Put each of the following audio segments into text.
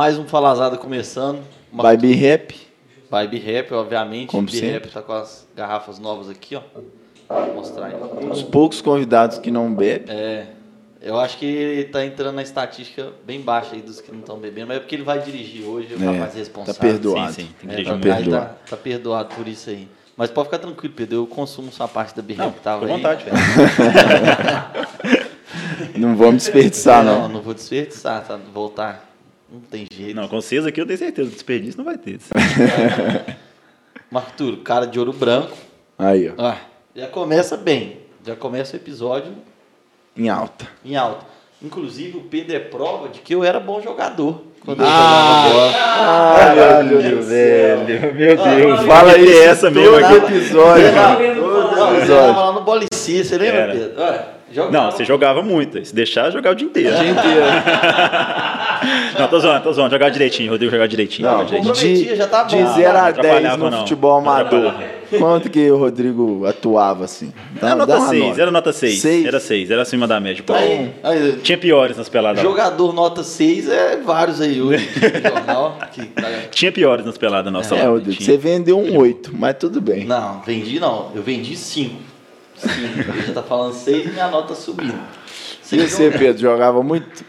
Mais um Falazada começando. Uma Vibe Rap. Vibe Rap, obviamente. Como Vibe sempre. Rap tá com as garrafas novas aqui, ó. Vou mostrar aí. Os poucos convidados que não bebem. É, eu acho que ele tá entrando na estatística bem baixa aí dos que não estão bebendo, mas é porque ele vai dirigir hoje, é o É, rapaz responsável. tá perdoado. Sim, sim, tem que É, tá, perdoado. tá, tá perdoado por isso aí. Mas pode ficar tranquilo, Pedro. Eu consumo sua parte da birra Não, que tava à aí. vontade, velho. Não vamos desperdiçar, não, não. não vou desperdiçar, tá? Voltar. Não tem jeito. Não, com vocês aqui eu tenho certeza, desperdício não vai ter. Marco Túlio, cara de ouro branco. Aí, ó. Ah, já começa bem. Já começa o episódio Em alta. em alta. Inclusive, o Pedro é prova de que eu era bom jogador. Quando eu Ah! jogava bola. Caralho, velho. Meu Deus. Fala aí, é essa aqui. episódio. Não, Todo eu jogava episódio. lá no Bolicia, você lembra, Era. Pedro? Olha, jogava. Não, você jogava muito. Se deixar, jogava o dia inteiro. O dia inteiro. Não, tô zoando, tô zoando. Jogava direitinho, Rodrigo jogava direitinho. Não, jogava direitinho. já tá bom. De 0 a Não 10 atrapalhava, no não. futebol amador. Quanto que o Rodrigo atuava assim? Dá- Era nota uma 6, nota. era nota 6. Seis? Era 6, era acima da média. Pô, Aí, aí, Tinha piores nas peladas. jogador nota 6 é vários aí hoje no jornal. Que tá- Tinha piores nas peladas nossa. É, lá. Rodrigo, você vendeu um 8, mas tudo bem. Não, vendi não. Eu vendi 5. 5. Ele já tá falando 6 e minha nota subindo. E você, Pedro, jogava muito?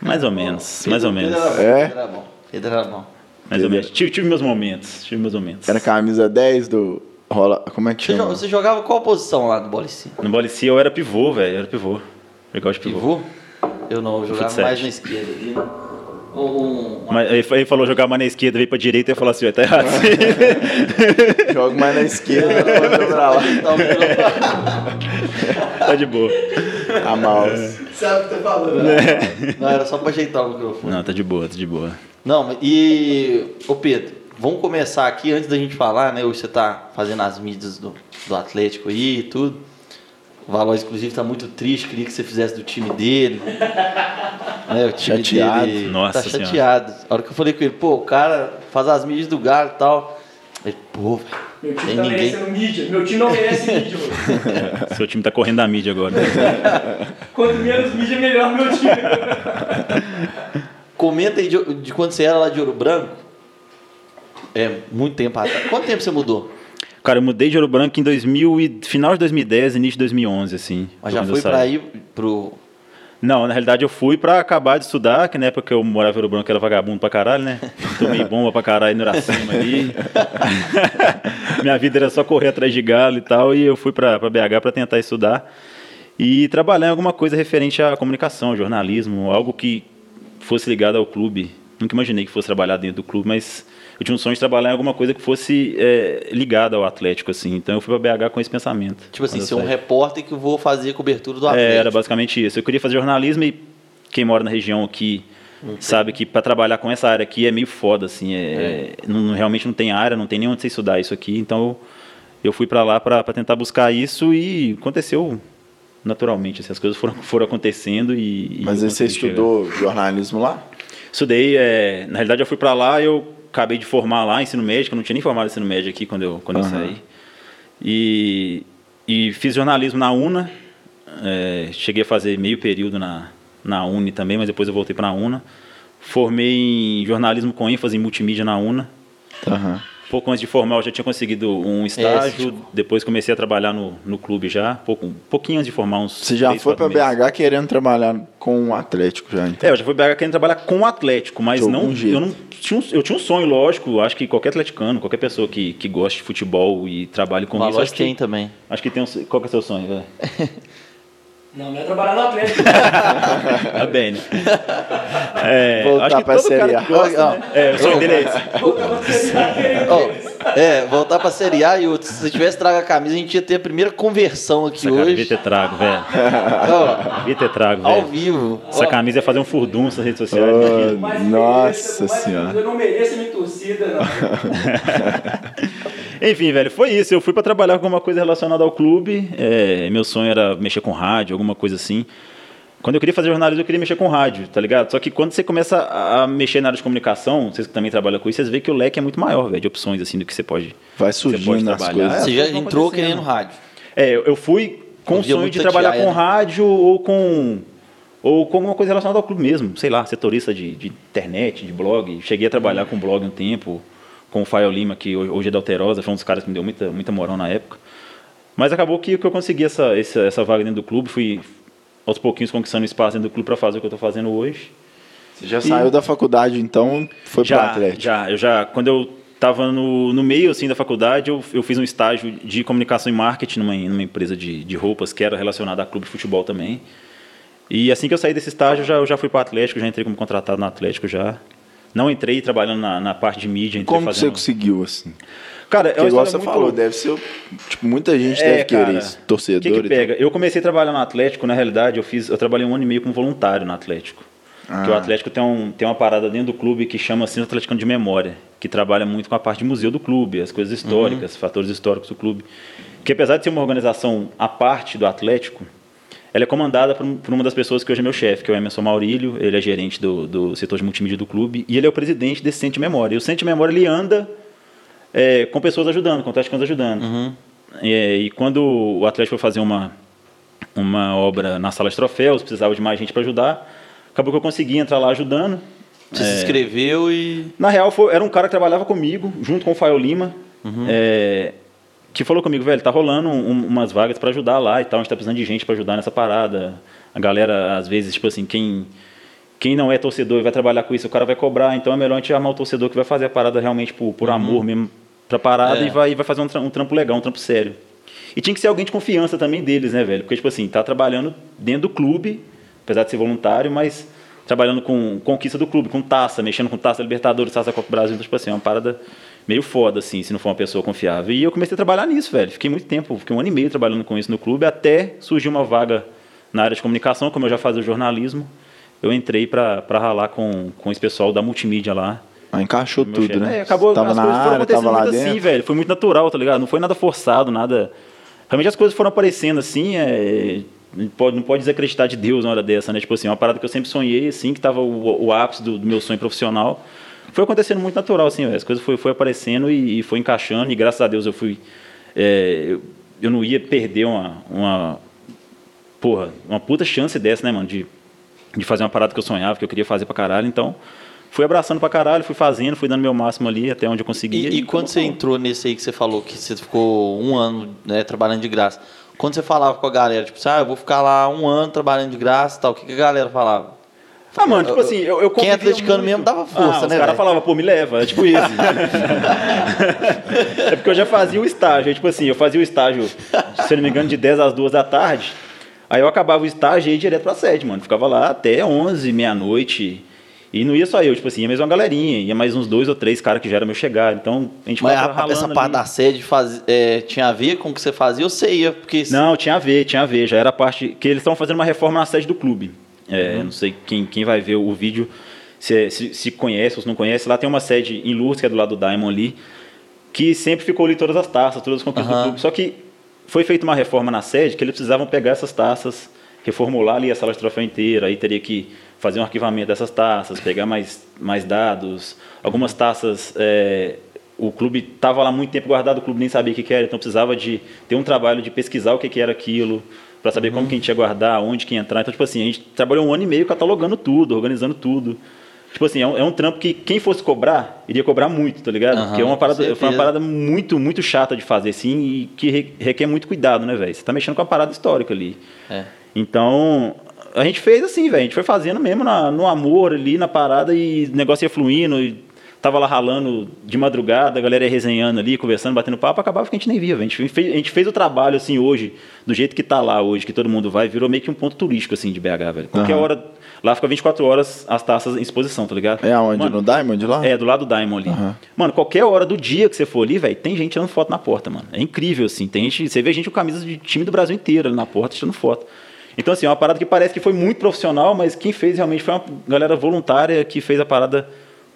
Mais ou menos, mais ou menos. Pedro era bom. É? Pedro era bom. Pedro era bom. Mais ou menos. Tive, tive meus momentos, tive meus momentos. Era camisa 10 do. Rola... Como é que Você, chama? você jogava qual posição lá no Bolici? No Bolicia eu era pivô, velho, eu era pivô. Jogava de pivô. Pivô? Eu não, eu jogava mais na esquerda. ali, né? Um, um, Mas ele falou jogar mais na esquerda, veio pra direita e falou assim, tá errado. Jogo mais na esquerda, não pra lá. Então, tá de boa. A mouse. Sabe o que tá falando, né? Não, era só pra ajeitar o microfone. Não, tá de boa, tá de boa. Não, mas- e. Ô Pedro, vamos começar aqui antes da gente falar, né? Hoje você tá fazendo as mídias do, do Atlético aí e tudo. O Valois, inclusive, tá muito triste, queria que você fizesse do time dele. Né, o time Chateado. dele Nossa tá Senhora. chateado. A hora que eu falei com ele, pô, o cara faz as mídias do Galo e tal. Ele, pô, velho, Meu time tem tá ninguém. merecendo mídia. Meu time não merece mídia, mano. Seu time tá correndo da mídia agora. Quanto menos mídia, melhor meu time. Comenta aí de, de quando você era lá de Ouro Branco. É, muito tempo atrás. Quanto tempo você mudou? Cara, eu mudei de Ouro Branco em 2000 e, final de 2010, início de 2011, assim. Mas já foi saí. pra ir pro. Não, na realidade eu fui pra acabar de estudar, que na época que eu morava em Ouro Branco era vagabundo pra caralho, né? Tomei bomba pra caralho no Iracema ali. Minha vida era só correr atrás de galo e tal, e eu fui pra BH pra tentar estudar e trabalhar em alguma coisa referente à comunicação, jornalismo, algo que fosse ligado ao clube. Nunca imaginei que fosse trabalhar dentro do clube, mas eu tinha um sonho de trabalhar em alguma coisa que fosse é, ligada ao Atlético, assim. Então eu fui pra BH com esse pensamento. Tipo assim, ser um repórter que eu vou fazer cobertura do É, Atlético. era basicamente isso. Eu queria fazer jornalismo e quem mora na região aqui sabe que para trabalhar com essa área aqui é meio foda, assim. É, não- realmente não tem área, não tem nem onde você estudar isso aqui. Então eu, eu fui para lá para tentar buscar isso e aconteceu naturalmente. Assim, as coisas foram, foram acontecendo e. e Mas aí você consegui chegar. estudou jornalismo lá? Estudei, é, na realidade eu fui para lá, eu acabei de formar lá ensino médio, eu não tinha nem formado ensino médio aqui quando eu, quando eu Aham. saí. E, e fiz jornalismo na UNA, é, cheguei a fazer meio período na, na Uni também, mas depois eu voltei para a UNA. Formei em jornalismo com ênfase em multimídia na UNA. Aham. Pouco antes de formar eu já tinha conseguido um estágio, tipo- depois comecei a trabalhar no, no clube já, pouco, um pouquinho antes de formar uns Você já três, foi meses. BH querendo trabalhar com o Atlético já, então? É, eu já fui BH querendo trabalhar com o Atlético, mas De não, eu não tinha um, eu tinha um sonho, lógico, acho que qualquer atleticano, qualquer pessoa que, que goste de futebol e trabalhe com O isso, acho que, tem também. acho que tem um, qual que é o seu sonho, velho? Não, não é trabalhar no Atlético. Tá bem, né? É, Voltar acho que pra todo Série A. gosta, né? É, o sonho dele é esse. Voltava a Ó, eles. é, voltar pra Série A e outros. Se você tivesse trago a camisa, a gente ia ter a primeira conversão aqui Essa cara devia hoje. ter trago, velho. Devia ter trago, ao velho. vivo. Essa camisa ia fazer um furdum nas redes sociais. Oh, Nossa mereça, mas Senhora. Eu não mereço a minha torcida, não. Enfim, velho, foi isso. Eu fui pra trabalhar com alguma coisa relacionada ao clube. É, meu sonho era mexer com rádio, alguma coisa assim. Quando eu queria fazer jornalismo, eu queria mexer com rádio, tá ligado? Só que quando você começa a mexer na área de comunicação, vocês que também trabalham com isso, vocês veem que o leque é muito maior, velho, de opções, assim, do que você pode. Vai Você pode surgindo as trabalhar. coisas. Você já entrou acontecendo. querendo rádio. É, eu eu fui com o sonho de trabalhar com né? rádio ou com ou com alguma coisa relacionada ao clube mesmo, sei lá, setorista de, de internet, de blog. Cheguei a trabalhar com blog um tempo, com o Fael Lima, que hoje é da Alterosa, foi um dos caras que me deu muita, muita moral na época. Mas acabou que, que eu consegui essa, essa, essa vaga dentro do clube, fui aos pouquinhos conquistando espaço dentro do clube para fazer o que eu estou fazendo hoje. Você já saiu da faculdade, então foi pro Já, Atlético. já, eu já, quando eu estava no, no meio assim da faculdade, eu, eu fiz um estágio de comunicação e marketing numa, numa empresa de, de roupas que era relacionada a clube de futebol também. E assim que eu saí desse estágio, eu já, eu já fui para o Atlético, já entrei como contratado no Atlético já. Não entrei trabalhando na, na parte de mídia, entrei Como que você fazendo... conseguiu, assim? Cara, é Porque uma igual você muito- falou, deve ser. Tipo, muita gente É, deve querer cara, isso. Torcedor O que, que pega? Eu comecei a trabalhar no Atlético, na realidade, eu fiz, eu trabalhei um ano e meio como voluntário no Atlético. Porque o Ah. Atlético tem, um, tem uma parada dentro do clube que chama Centro Atleticano de Memória, que trabalha muito com a parte de museu do clube, as coisas históricas, fatores históricos do clube. Que apesar de ser uma organização à parte do Atlético, ela é comandada por, um- por uma das pessoas que hoje é meu chefe, que é o Emerson Maurílio, ele é gerente do, do setor de multimídia do clube, e ele é o presidente desse Centro de Memória. E o Centro de Memória, ele anda é, com pessoas ajudando, com atleticanos ajudando. É, e quando o Atlético foi fazer uma, uma obra na sala de troféus, precisava de mais gente para ajudar, acabou que eu consegui entrar lá ajudando. Você É, se inscreveu e. na real, foi- era um cara que trabalhava comigo, junto com o Fael Lima, é, que falou comigo, velho, tá rolando um- umas vagas para ajudar lá e tal, a gente tá precisando de gente para ajudar nessa parada. A galera, às vezes, tipo assim, quem, quem não é torcedor e vai trabalhar com isso, o cara vai cobrar, então é melhor a gente chamar o torcedor que vai fazer a parada realmente por, por amor mesmo pra parada É. e vai, vai fazer um, tra- um trampo legal, um trampo sério. E tinha que ser alguém de confiança também deles, né, velho? Porque, tipo assim, tá trabalhando dentro do clube, apesar de ser voluntário, mas trabalhando com conquista do clube, com taça, mexendo com taça Libertadores, taça Copa do Brasil, então, tipo assim, é uma parada meio foda, assim, se não for uma pessoa confiável. E eu comecei a trabalhar nisso, velho. Fiquei muito tempo, fiquei um ano e meio trabalhando com isso no clube, até surgiu uma vaga na área de comunicação, como eu já fazia o jornalismo, eu entrei pra pra ralar com, com esse pessoal da multimídia lá, Ah, encaixou tudo, chefe. né? É, acabou, tava as na coisas foram área, acontecendo tava lá muito dentro. assim, velho. Foi muito natural, tá ligado? Não foi nada forçado, nada. Realmente as coisas foram aparecendo assim, é... não, pode, não pode desacreditar de Deus na hora dessa, né? Tipo assim, uma parada que eu sempre sonhei, assim, que tava o, o ápice do, do meu sonho profissional. Foi acontecendo muito natural, assim, velho. As coisas foi, foi aparecendo e, e foi encaixando, e graças a Deus eu fui. é, eu, eu não ia perder uma, uma. Porra, uma puta chance dessa, né, mano? De, de fazer uma parada que eu sonhava, que eu queria fazer pra caralho. Então, fui abraçando pra caralho, fui fazendo, fui dando meu máximo ali até onde eu conseguia. E, e quando você entrou nesse aí que você falou que você ficou um ano né, trabalhando de graça, quando você falava com a galera, tipo assim, ah, eu vou ficar lá um ano trabalhando de graça e tal, o que, que a galera falava? Ah, mano, tipo assim, eu, eu Quem é atleticano muito. mesmo dava força, ah, né, Os caras falavam, pô, me leva, é tipo isso. é porque eu já fazia o estágio, é tipo assim, eu fazia o estágio, se eu não me engano, de 10 às 2 da tarde. Aí eu acabava o estágio e ia direto pra sede, mano. Ficava lá até 11, meia-noite. E não ia só eu, tipo assim, ia mais uma galerinha, ia mais uns dois ou três caras que já era meu chegar. Então a gente Mas a- essa ali. parte da sede faz, é, tinha a ver com o que você fazia ou você ia? Porque Não, tinha a ver, tinha a ver. Já era a parte. Que eles estavam fazendo uma reforma na sede do clube. É, Não sei quem, quem vai ver o vídeo se, se, se conhece ou se não conhece. Lá tem uma sede em Lourdes, que é do lado do Diamond ali, que sempre ficou ali todas as taças, todas as conquistas Aham. do clube. Só que foi feita uma reforma na sede que eles precisavam pegar essas taças, reformular ali a sala de troféu inteira. Aí teria que fazer um arquivamento dessas taças, pegar mais, mais dados. Algumas taças. é, o clube estava lá muito tempo guardado, o clube nem sabia o que, que era, então precisava de ter um trabalho de pesquisar o que, que era aquilo, para saber como que a gente ia guardar, onde que ia entrar. Então, tipo assim, a gente trabalhou um ano e meio catalogando tudo, organizando tudo. Tipo assim, é um, é um trampo que quem fosse cobrar, iria cobrar muito, tá ligado? Aham, Porque é uma parada, foi uma parada muito, muito chata de fazer, assim, e que re- requer muito cuidado, né, velho? Você tá mexendo com a parada histórica ali. É. Então, a gente fez assim, velho. A gente foi fazendo mesmo na- no amor ali, na parada, e o negócio ia fluindo. E tava lá ralando de madrugada, a galera ia resenhando ali, conversando, batendo papo, acabava que a gente nem via. A gente fez, a gente fez o trabalho, assim, hoje, do jeito que tá lá hoje, que todo mundo vai, virou meio que um ponto turístico, assim, de BH, velho. Qualquer Aham. hora, lá fica 24 horas as taças em exposição, tá ligado? É aonde? Mano, no Diamond lá? é, do lado do Diamond ali. Aham. Mano, qualquer hora do dia que você for ali, velho, tem gente tirando foto na porta, mano. É incrível, assim. Tem gente, você vê gente com camisas de time do Brasil inteiro ali na porta tirando foto. Então, assim, é uma parada que parece que foi muito profissional, mas quem fez realmente foi uma galera voluntária que fez a parada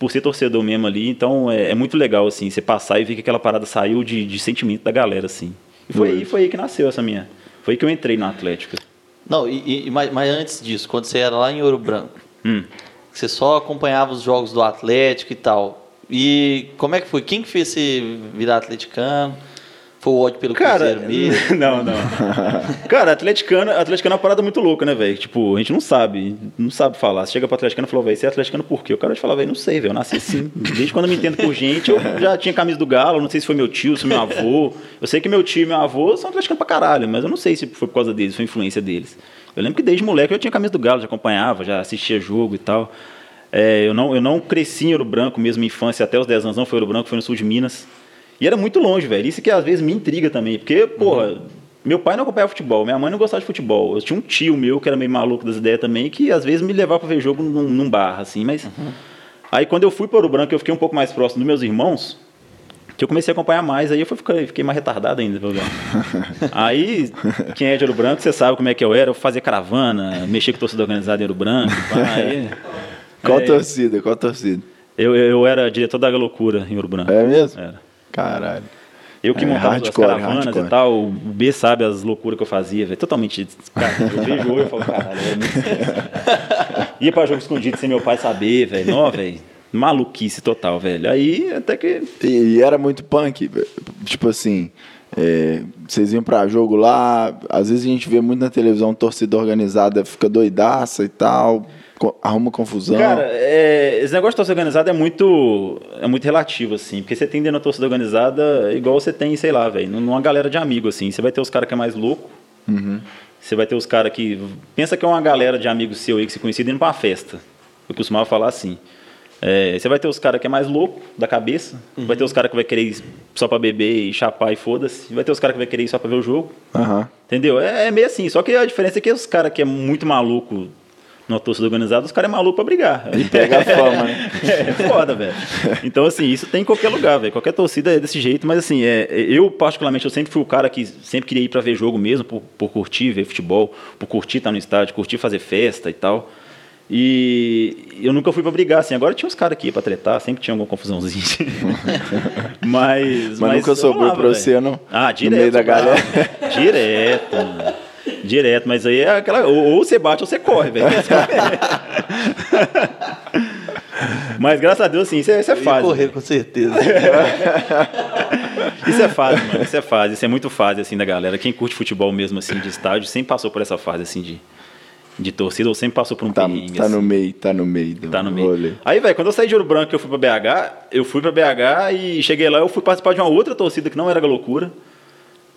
por ser torcedor mesmo ali. Então, é, é muito legal, assim, você passar e ver que aquela parada saiu de, de sentimento da galera, assim. E foi, aí, foi aí que nasceu essa minha. Foi aí que eu entrei no Atlético. Não, e, e- mas, mas antes disso, quando você era lá em Ouro Branco, Hum. você só acompanhava os jogos do Atlético e tal. E como é que foi? Quem que fez você virar atleticano? Foi o ódio pelo Cara, Cruzeiro mesmo. não, não. Cara, atleticano, atleticano é uma parada muito louca, né, velho? Tipo, a gente não sabe, não sabe falar. Você chega pro atleticano e falou, velho, você é atleticano por quê? O cara te falar, velho, não sei, velho, eu nasci assim. Desde quando eu me entendo por gente, eu já tinha camisa do Galo, não sei se foi meu tio, se foi meu avô. Eu sei que meu tio e meu avô são atleticanos pra caralho, mas eu não sei se foi por causa deles, foi influência deles. Eu lembro que desde moleque eu tinha camisa do Galo, já acompanhava, já assistia jogo e tal. É, eu, não, eu não cresci em Ouro Branco, mesmo minha infância, até os 10 anos não foi Ouro Branco, foi no sul de Minas. E era muito longe, velho. Isso que às vezes me intriga também. Porque, porra, meu pai não acompanhava futebol, minha mãe não gostava de futebol. Eu tinha um tio meu que era meio maluco das ideias também, que às vezes me levava pra ver jogo num, num bar, assim, mas. Aí quando eu fui para Ouro Branco, eu fiquei um pouco mais próximo dos meus irmãos, que eu comecei a acompanhar mais, aí eu fui, fiquei, fiquei mais retardado ainda. aí, quem é de Ouro Branco, você sabe como é que eu era, eu fazia caravana, mexia com torcida organizada em Ouro Branco. pá, aí- Qual É. torcida? Qual torcida? eu, eu, eu era diretor da Loucura em Ouro Branco. É mesmo? Era. Caralho. Eu que É, montava as caravanas hardcore. e tal, o B sabe as loucuras que eu fazia, velho. Totalmente. Cara, eu vejo hoje e falo, caralho, é muito. Ia pra jogo escondido sem meu pai saber, velho. Não, velho. Maluquice total, velho. Aí até que. E, e era muito punk, tipo assim, é, vocês iam pra jogo lá, às vezes a gente vê muito na televisão torcida organizada, fica doidaça e tal, arruma confusão. Cara, é, esse negócio de torcida organizada é muito, é muito relativo, assim. Porque você tem dentro da torcida organizada igual você tem, sei lá, velho, numa galera de amigos, assim. Você vai ter os caras que é mais louco. Você vai ter os caras que. Pensa que é uma galera de amigos seu aí que se conhecem indo pra uma festa. Eu costumava falar assim. É, você vai ter os caras que é mais louco da cabeça. Vai ter os caras que vai querer ir só pra beber e chapar e foda-se. Vai ter os caras que vai querer ir só pra ver o jogo. Aham. Entendeu? É, é meio assim. Só que a diferença é que os caras que é muito maluco numa torcida organizada, os caras é maluco pra brigar. Aí Pega a fama, né? é foda, velho. Então, assim, isso tem em qualquer lugar, velho. Qualquer torcida é desse jeito, mas assim, é, eu, particularmente, eu sempre fui o cara que sempre queria ir pra ver jogo mesmo, por, por curtir, ver futebol, por curtir estar no estádio, curtir fazer festa e tal. E eu nunca fui pra brigar, assim. Agora tinha uns caras iam pra tretar, sempre tinha alguma confusãozinha. mas, Mas, nunca eu sobrou velho. você, não? Ah, No direto. meio da galera. Direto, mano. Direto, mas aí é aquela. Ou, ou você bate ou você corre, velho. mas graças a Deus, assim, isso é, isso é fase. correr, com certeza. Isso é fase, mano. Isso é fase. Isso é muito fase, assim, da galera. Quem curte futebol mesmo, assim, de estádio, sempre passou por essa fase, assim, de, de torcida, ou sempre passou por um Tá, perrengue, tá assim. no meio, tá no meio do Tá no meio. rolê. Aí, velho, quando eu saí de Ouro Branco, eu fui pra BH, eu fui pra BH e cheguei lá, eu fui participar de uma outra torcida que não era loucura.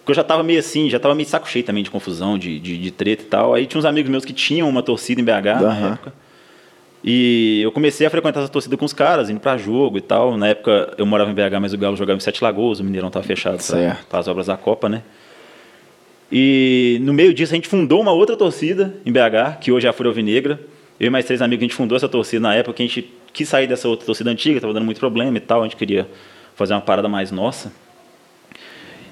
Porque eu já tava meio assim, já tava meio saco cheio também de confusão, de, de, de treta e tal. Aí tinha uns amigos meus que tinham uma torcida em BH na Aham. época. E eu comecei a frequentar essa torcida com os caras, indo pra jogo e tal. Na época eu morava em BH, mas o Galo jogava em Sete Lagoas, o Mineirão tava fechado para as obras da Copa, né? E no meio disso a gente fundou uma outra torcida em BH, que hoje é a Fúria Alvinegra. Eu e mais três amigos, a gente fundou essa torcida na época que a gente quis sair dessa outra torcida antiga, tava dando muito problema e tal, a gente queria fazer uma parada mais nossa.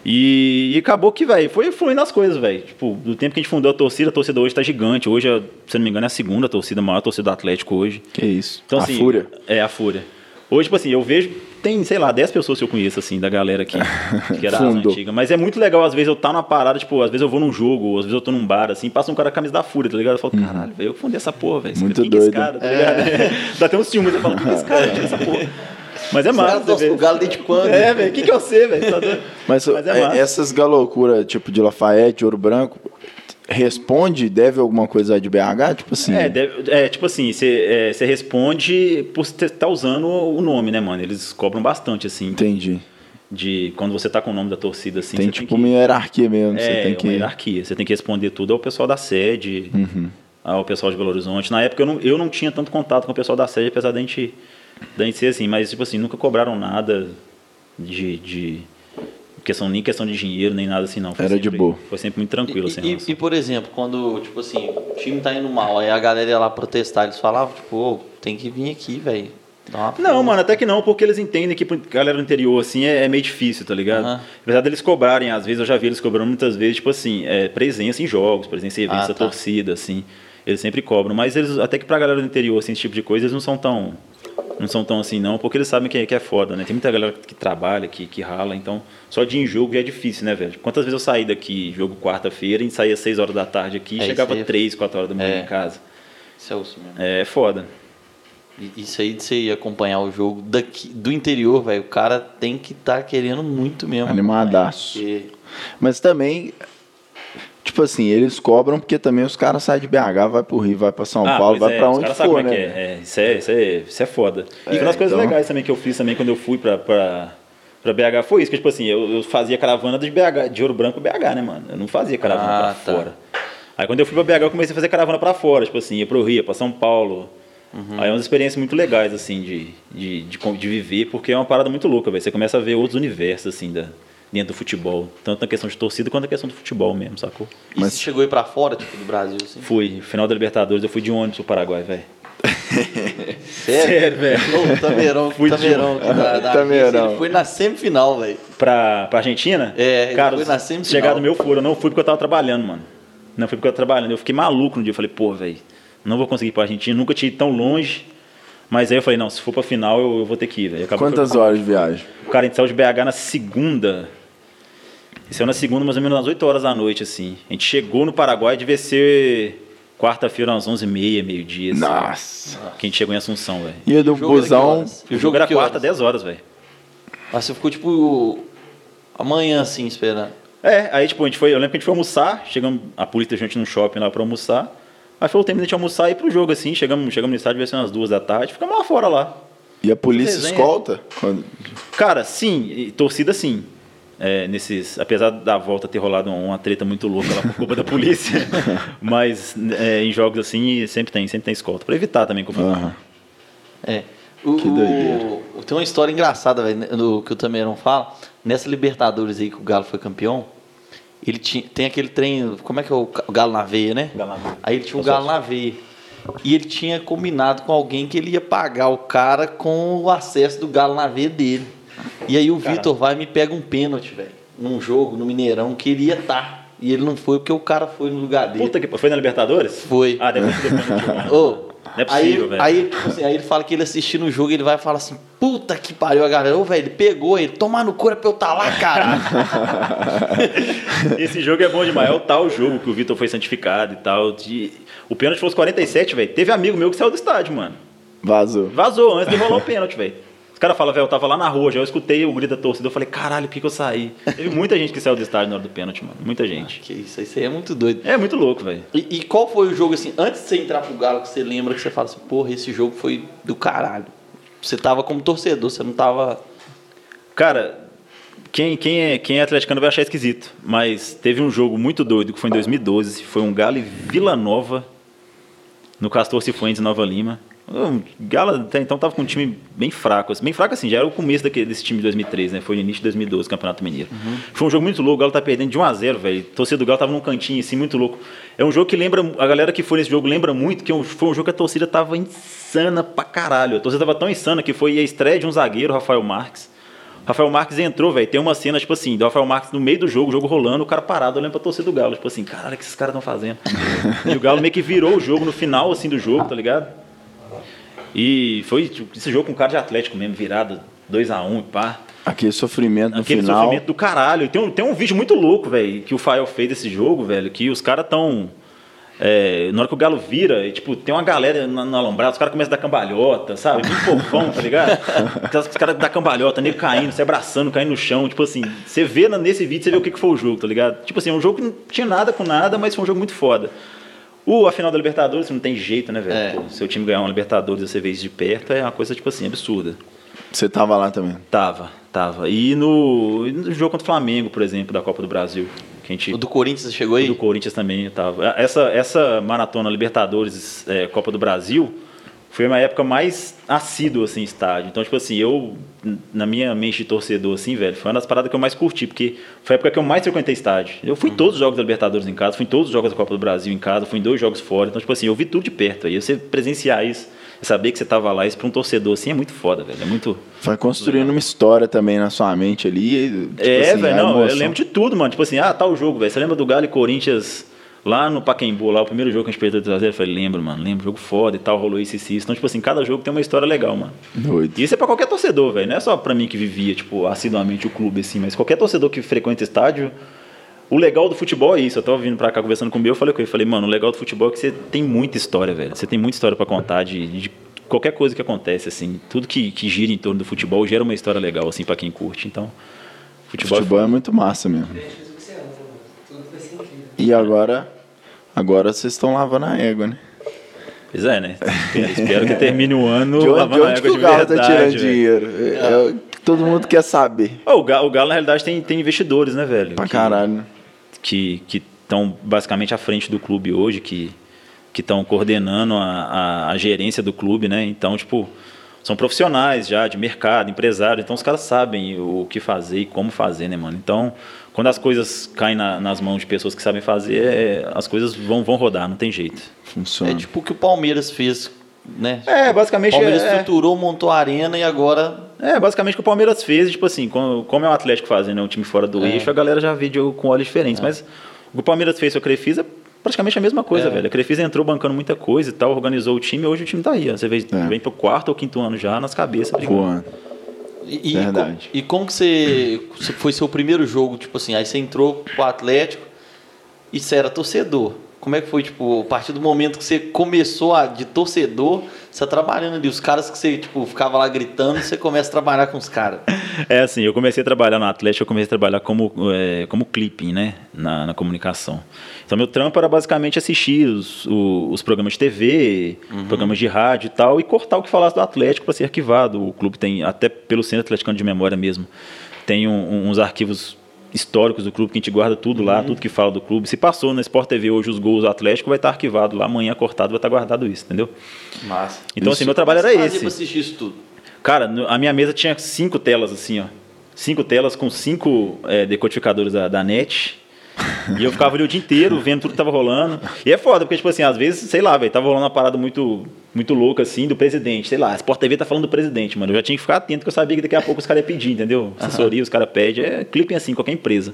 E, e acabou que, velho, foi fluindo as coisas, velho. Tipo, do tempo que a gente fundou a torcida, a torcida hoje tá gigante. Hoje, é, se eu não me engano, é a segunda torcida, a maior torcida do Atlético hoje. Que isso. Então, a assim, fúria. É, a Fúria. Hoje, tipo assim, eu vejo, tem, sei lá, 10 pessoas que eu conheço, assim, da galera que, que era antiga. Mas é muito legal, às vezes, eu tá numa parada, tipo, às vezes eu vou num jogo, às vezes eu tô num bar, assim, passa um cara com a camisa da Fúria, tá ligado? Eu falo, caralho, velho, eu fundei essa porra, velho. Uhum. Muito Quem que é esse doido. cara, tá ligado? Dá até um ciúme, você fala, quem que é esse cara, é essa porra? Mas é massa, pro Galo desde quando? É, velho, quem que é você, velho? Tá? Mas, Mas é é, massa. essas galoucuras, tipo de Lafayette, Ouro Branco, responde, deve alguma coisa de BH? Tipo assim. É, deve- é, tipo assim, você é, você responde por você estar usando o nome, né, mano? Eles cobram bastante, assim, Entendi. de quando você tá com o nome da torcida, assim. tem você tipo que- uma hierarquia mesmo. você É, tem que. uma hierarquia. Você tem que responder tudo ao pessoal da sede, Uhum. ao pessoal de Belo Horizonte. Na época eu não, eu não tinha tanto contato com o pessoal da sede, apesar da gente, da gente ser assim, mas tipo assim, nunca cobraram nada de. de questão, nem questão de dinheiro, nem nada assim, não. Foi Era de sempre- boa. Foi sempre muito tranquilo, assim. E, e- e, por exemplo, quando, tipo assim, o time tá indo mal, aí a galera ia lá protestar, eles falavam, tipo, ô, tem que vir aqui, velho. Não, força. mano, até que não, porque eles entendem que pra galera do interior, assim, é, é meio difícil, tá ligado? Aham. Apesar deles cobrarem, às vezes, eu já vi eles cobrando muitas vezes, tipo assim, é, presença em jogos, presença em eventos Ah, da tá. torcida, assim. Eles sempre cobram, mas eles, até que pra galera do interior, assim, esse tipo de coisa, eles não são tão. Não são tão assim, não, porque eles sabem que é, que é foda, né? Tem muita galera que trabalha, que, que rala, então só de ir em jogo já é difícil, né, velho? Quantas vezes eu saí daqui, jogo quarta-feira, e saía às 6 horas da tarde aqui, e É, chegava isso aí é- 3, 4 horas da manhã É. em casa. Isso é osso mesmo. É foda. E Isso aí de você ir acompanhar o jogo daqui, do interior, velho, o cara tem que estar querendo muito mesmo. Animadaço. Porque Mas também, tipo assim, eles cobram porque também os caras saem de BH, vai pro Rio, vai pra São Ah, Paulo, vai é, pra os onde caras sabem for, como é né? que é. É, isso, é, isso, é, isso é foda. E É, uma das coisas então- legais também que eu fiz também quando eu fui pra, pra, pra BH foi isso, que tipo assim, eu, eu fazia caravana de BH, de Ouro Branco BH, né, mano? Eu não fazia caravana Ah, pra tá. fora. Aí quando eu fui pra BH, eu comecei a fazer caravana pra fora, tipo assim, ia pro Rio, ia pra São Paulo. Uhum. Aí é umas experiências muito legais, assim, de, de, de, de viver, porque é uma parada muito louca, velho. Você começa a ver outros universos, assim, da, dentro do futebol. Tanto na questão de torcida quanto na questão do futebol mesmo, sacou? E Mas- você chegou aí pra fora, tipo, do Brasil, assim? Fui, final da Libertadores, eu fui de ônibus pro Paraguai, velho. Sério? velho. Ô, o Tameirão, Fui de- Tameirão, aqui da, da Tameirão. ele foi na semifinal, velho. pra, pra Argentina? É, cara, foi na semifinal. chegado meu furo, eu não fui porque eu tava trabalhando, mano. Não fui porque eu tava trabalhando. Eu fiquei maluco no dia. Eu falei, pô, velho, não vou conseguir ir pra Argentina, nunca tinha ido tão longe. Mas aí eu falei, não, se for pra final, eu, eu vou ter que ir, velho. Quantas eu- horas de viagem? O cara a gente saiu de BH na segunda. Isso é na segunda, mais ou menos às 8 horas da noite, assim. A gente chegou no Paraguai, devia ser quarta-feira, às 11h30, meio-dia, assim. Nossa. Que a gente chegou em Assunção, velho. Ia do busão. horas? O jogo era quarta, horas? 10 horas, velho. Ah, você ficou, tipo, amanhã, assim, esperando. É, aí tipo, a gente foi, eu lembro que a gente foi almoçar, chegamos, a polícia deixou a gente no shopping lá pra almoçar. Aí foi o tempo de a gente almoçar e ir pro jogo, assim, chegamos, chegamos no estádio, devia ser umas duas da tarde, ficamos lá fora lá. E a polícia escolta? Quando- Cara, sim, e torcida sim. É, nesses, apesar da volta ter rolado uma treta muito louca lá por culpa da polícia, mas é, em jogos assim sempre tem, sempre tem escolta, pra evitar também confusão. Aham. É. O, Que doideira. o- tem uma história engraçada, velho, no- que o Tameirão fala. Nessa Libertadores aí que o Galo foi campeão, ele tinha, tem aquele trem, como é que é o, Galo na veia, né? Galo na veia. Aí ele tinha o Tá Galo na veia. E ele tinha combinado com alguém que ele ia pagar o cara com o acesso do Galo na veia dele. E aí o Vitor vai e me pega um pênalti, velho, num jogo, no Mineirão, que ele ia estar. E ele não foi porque o cara foi no lugar dele. Puta que foi na Libertadores? Foi. Ah, deve ter. Ô, Não é possível, velho. Aí, tipo assim, aí ele fala que ele assistindo o jogo, ele vai falar assim, puta que pariu a galera. Ô, velho, ele pegou ele, tomar no cu era pra eu estar lá, caralho. Esse jogo é bom demais. É o tal jogo que o Vitor foi santificado e tal. De... O pênalti foi os 47, velho. Teve amigo meu que saiu do estádio, mano. Vazou. Vazou antes de rolar o pênalti, velho. Os caras falam, velho, eu tava lá na rua, já eu escutei o grito da torcida, eu falei, caralho, por que, que eu saí? Teve muita gente que saiu do estádio na hora do pênalti, mano. Muita gente. que isso, isso aí é muito doido. É muito louco, velho. E, e qual foi o jogo, assim, antes de você entrar pro Galo, que você lembra que você fala assim, porra, esse jogo foi do caralho. Você tava como torcedor, você não tava... Cara, quem, quem, é, quem é atleticano vai achar esquisito, mas teve um jogo muito doido que foi em 2012, foi um Galo e Vila Nova, no Castor Cifuentes, Nova Lima. O Galo até então tava com um time bem fraco, assim, bem fraco assim, já era o começo daquele, desse time de 2003, né? Foi no início de 2012, Campeonato Mineiro. Foi um jogo muito louco, o Galo tá perdendo de 1 a 0 velho. Torcida do Galo tava num cantinho assim, muito louco. É um jogo que lembra, a galera que foi nesse jogo lembra muito que é foi um jogo que a torcida tava insana pra caralho. A torcida tava tão insana que foi a estreia de um zagueiro, Rafael Marques. Rafael Marques entrou, velho. Tem uma cena, tipo assim, do Rafael Marques no meio do jogo, o jogo rolando, o cara parado olhando pra torcida do Galo. Tipo assim, caralho, o que esses caras estão fazendo? e o Galo meio que virou o jogo no final, assim, do jogo, tá ligado? E foi tipo, esse jogo com cara de Atlético mesmo, virado 2x1 e pá. Aquele sofrimento no Aquele final. sofrimento do caralho. Tem um, tem um vídeo muito louco, velho, que o Fael fez desse jogo, velho, que os caras tão. é, na hora que o Galo vira, e, tipo, tem uma galera na, na alambrada, os caras começam a dar cambalhota, sabe? Bem fofão, tá ligado? Os caras da cambalhota, nego caindo, se abraçando, caindo no chão. Tipo assim, você vê nesse vídeo, você vê o que, que foi o jogo, tá ligado? Tipo assim, é um jogo que não tinha nada com nada, mas foi um jogo muito foda. O, a final da Libertadores não tem jeito, né, velho? É. Pô, Seu time ganhar uma Libertadores e você vê isso de perto é uma coisa, tipo assim, absurda. Você tava lá também. Tava, tava. E no, e no jogo contra o Flamengo, por exemplo, da Copa do Brasil, que a gente O do Corinthians você chegou aí? do Corinthians também tava. Essa essa maratona Libertadores é, Copa do Brasil foi uma época mais assídua assim estádio. Então, tipo assim, eu na minha mente de torcedor assim, velho, foi uma das paradas que eu mais curti, porque foi a época que eu mais frequentei estádio. Eu fui em todos os jogos da Libertadores em casa, fui em todos os jogos da Copa do Brasil em casa, fui em dois jogos fora. Então, tipo assim, eu vi tudo de perto. Aí você presenciar isso, saber que você tava lá, isso para um torcedor assim é muito foda, velho. É muito Vai construindo uma história também na sua mente ali. Tipo é, assim, velho, não, eu lembro de tudo, mano. Tipo assim, ah, tá o jogo, velho. Você lembra do Galo e Corinthians lá no Pacaembu, lá o primeiro jogo que a gente perdeu de 3 Eu falei, lembro, mano, lembro, jogo foda e tal, rolou isso e isso. Então, tipo assim, cada jogo tem uma história legal, mano. Doido. E isso é pra qualquer torcedor, velho. Não é só pra mim que vivia, tipo, assiduamente o clube, assim, mas qualquer torcedor que frequenta estádio. O legal do futebol é isso. Eu tava vindo pra cá conversando com o meu, eu falei com ele, falei, mano, o legal do futebol é que você tem muita história, velho. Você tem muita história pra contar de, de qualquer coisa que acontece, assim, tudo que, que gira em torno do futebol gera uma história legal, assim, pra quem curte. Então, futebol, Futebol é muito massa mesmo. E agora, agora vocês estão lavando a égua, né? Pois é, né? Espero que termine o ano De onde, lavando de a onde que o de Galo tá verdade, tirando velho. dinheiro? É, é todo mundo quer saber. Ó, o, Galo, o Galo, na realidade, tem, tem investidores, né, velho? Pra Que- caralho, que estão basicamente à frente do clube hoje, que que estão coordenando a, a, a gerência do clube, né? Então, tipo, são profissionais já de mercado, empresário, então os caras sabem o que fazer e como fazer, né, mano? Então, quando as coisas caem na- nas mãos de pessoas que sabem fazer, é, as coisas vão, vão rodar, não tem jeito. Funciona. É tipo o que o Palmeiras fez, né? É, basicamente o Palmeiras é- estruturou, montou a arena e agora É, basicamente o que o Palmeiras fez, tipo assim, como, como é o Atlético fazendo, né, um time fora do É. eixo, a galera já vê de, com olhos diferentes. Mas o que o Palmeiras fez com a Crefisa é praticamente a mesma coisa, É. velho. A Crefisa entrou bancando muita coisa e tal, organizou o time, e hoje o time tá aí. ó. Você vê, É. vem pro quarto ou quinto ano já, nas cabeças. brigando. Voando. E, e Verdade. co- e como que você, você- foi seu primeiro jogo, tipo assim, aí você entrou pro Atlético e você era torcedor. Como é que foi, tipo, a partir do momento que você começou a, de torcedor, você tá trabalhando ali, os caras que você, tipo, ficava lá gritando, você começa a trabalhar com os caras. É assim, eu comecei a trabalhar no Atlético, eu comecei a trabalhar como, é, como clipping, né, na, na comunicação. Então, meu trampo era basicamente assistir os, o- os programas de TV, programas de rádio e tal, e cortar o que falasse do Atlético para ser arquivado. O clube tem, até pelo Centro Atleticano de Memória mesmo, tem um- uns arquivos históricos do clube que a gente guarda tudo lá, tudo que fala do clube. Se passou na Sport TV hoje os gols do Atlético, vai estar arquivado lá, amanhã cortado, vai estar guardado isso, entendeu? Massa. Então, Isso. assim, meu trabalho era esse. pra assistir isso tudo. Cara, a minha mesa tinha cinco telas assim, ó. Cinco telas com cinco é, decodificadores da, da NET. E eu ficava ali o dia inteiro vendo tudo que tava rolando. E é foda, porque, tipo assim, às vezes, sei lá, velho, tava rolando uma parada muito, muito louca, assim, do presidente. Sei lá, a Sport TV tá falando do presidente, mano. Eu já tinha que ficar atento, que eu sabia que daqui a pouco os caras iam pedir, entendeu? Assessoria, os caras pedem. É clipping assim, qualquer empresa.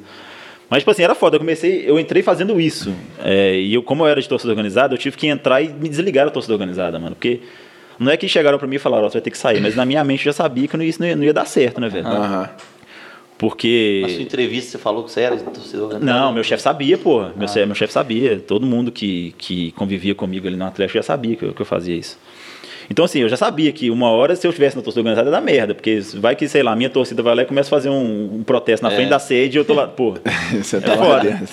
Mas, tipo assim, era foda. Eu comecei, eu entrei fazendo isso. É, e eu, como eu era de torcida organizada, eu tive que entrar e me desligar da torcida organizada, mano. Porque não é que chegaram pra mim e falaram, ó, você vai ter que sair. Mas na minha mente eu já sabia que isso não ia, não ia dar certo, né, velho? Aham. Porque. Na sua entrevista você falou que você era torcedor organizado? Não, meu chefe sabia, pô. Meu, chefe, meu chefe sabia. Todo mundo que, que convivia comigo ali no Atlético já sabia que eu, que eu fazia isso. Então, assim, eu já sabia que uma hora, se eu estivesse na torcida organizada, ia dar merda. Porque vai que, sei lá, minha torcida vai lá e começa a fazer um, um protesto na É. frente da sede e eu tô lá, pô. Você tá É lá foda. dentro.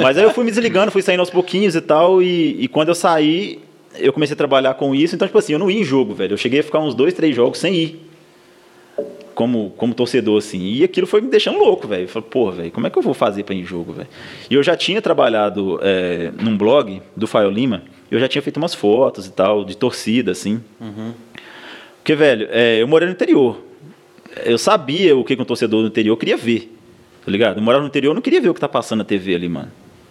Mas aí eu fui me desligando, fui saindo aos pouquinhos e tal. E, e quando eu saí, eu comecei a trabalhar com isso. Então, tipo assim, eu não ia em jogo, velho. Eu cheguei a ficar uns dois, três jogos sem ir. Como, como torcedor, assim. E aquilo foi me deixando louco, velho. Eu falei, pô, velho, como é que eu vou fazer pra ir em jogo, velho? E eu já tinha trabalhado é, num blog do Fael Lima. Eu já tinha feito umas fotos e tal, de torcida, assim. Porque, velho, é, eu morei no interior. Eu sabia o que, que um torcedor no interior queria ver. Tá ligado? Eu morava no interior, eu não queria ver o que tá passando na TV ali, mano.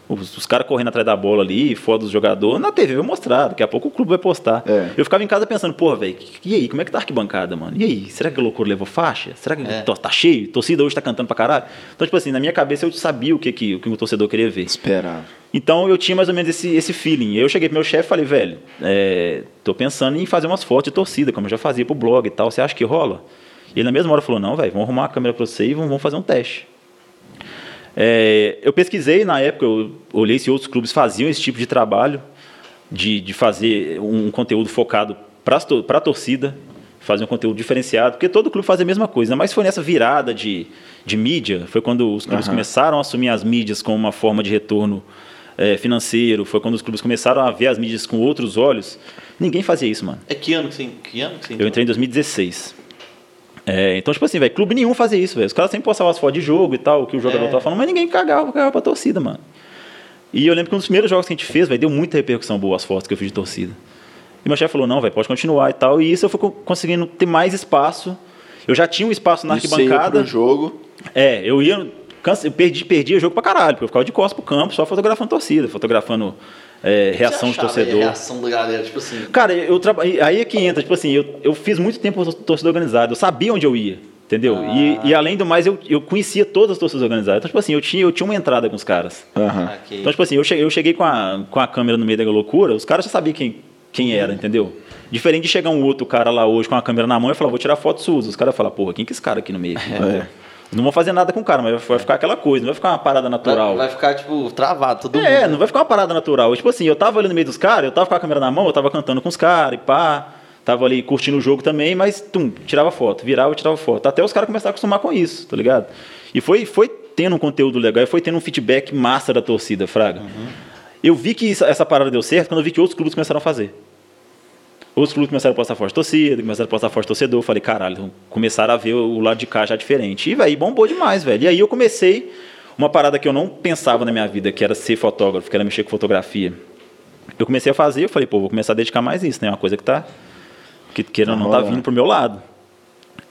Os, os caras correndo atrás da bola ali, foda dos jogadores, na TV vai mostrar, daqui a pouco o clube vai postar. É. Eu ficava em casa pensando, porra, velho, e aí, como é que tá a arquibancada, mano? E aí, será que o loucura levou faixa? Será que É. tá cheio? Torcida hoje tá cantando pra caralho? Então, tipo assim, na minha cabeça eu sabia o que, que, o que o torcedor queria ver. Esperava. Então eu tinha mais ou menos esse, esse feeling. Eu cheguei pro meu chefe e falei, velho, é, tô pensando em fazer umas fotos de torcida, como eu já fazia pro blog e tal. Você acha que rola? E ele na mesma hora falou, não, velho, vamos arrumar a câmera pra você e vamos, vamos fazer um teste. É, eu pesquisei na época, eu olhei se outros clubes faziam esse tipo de trabalho, de, de fazer um conteúdo focado para a torcida, fazer um conteúdo diferenciado, porque todo clube faz a mesma coisa, mas foi nessa virada de, de mídia, foi quando os clubes Aham. começaram a assumir as mídias como uma forma de retorno é, financeiro, foi quando os clubes começaram a ver as mídias com outros olhos. Ninguém fazia isso, mano. É que ano que você, que ano que você Eu entrei em 2016. É, então, tipo assim, velho, clube nenhum fazia isso, velho. Os caras sempre postavam as fotos de jogo e tal, o que o jogador É. tava falando, mas ninguém cagava, cagava pra torcida, mano. E eu lembro que um dos primeiros jogos que a gente fez, velho, deu muita repercussão boa as fotos que eu fiz de torcida. E meu chefe falou, não, velho, pode continuar e tal. E isso eu fui co- conseguindo ter mais espaço. Eu já tinha um espaço na Isso você ia arquibancada. pro jogo. É, eu ia. Eu perdi, perdia jogo pra caralho, porque eu ficava de costas pro campo, só fotografando torcida, fotografando é, reação de torcedor. A reação da galera, tipo assim. Cara, eu traba... aí é que entra, tipo assim, eu, eu fiz muito tempo torcida organizada, eu sabia onde eu ia, entendeu? Ah. E, e além do mais, eu, eu conhecia todas as torcidas organizadas. Então, tipo assim, eu tinha, eu tinha uma entrada com os caras. Aham. ok. Então, tipo assim, eu cheguei, eu cheguei com, a, com a câmera no meio da loucura, os caras já sabiam quem, quem era, entendeu? Diferente de chegar um outro cara lá hoje com a câmera na mão e falar, vou tirar foto sua. Os caras falam, porra, quem que é esse cara aqui no meio? aqui? É. Não vão fazer nada com o cara, mas vai ficar aquela coisa, não vai ficar uma parada natural. Vai, vai ficar, tipo, travado todo mundo. É, não vai ficar uma parada natural. Tipo assim, eu tava ali no meio dos caras, eu tava com a câmera na mão, eu tava cantando com os caras e pá. tava ali curtindo o jogo também, mas tum, tirava foto, virava, tirava foto. Até os caras começaram a acostumar com isso, tá ligado? E foi, foi tendo um conteúdo legal, e foi tendo um feedback massa da torcida, Fraga. Eu vi que isso- essa parada deu certo quando eu vi que outros clubes começaram a fazer. Outros clubes começaram a postar forte torcida, começaram a postar forte torcedor. Eu Falei, caralho, começaram a ver o lado de cá já diferente. E, velho, bombou demais, velho. E aí eu comecei uma parada que eu não pensava na minha vida, que era ser fotógrafo, que era mexer com fotografia. Eu comecei a fazer, eu falei, pô, vou começar a dedicar mais isso, né? Uma coisa que tá, que queira ou não, tá rolando. vindo pro meu lado.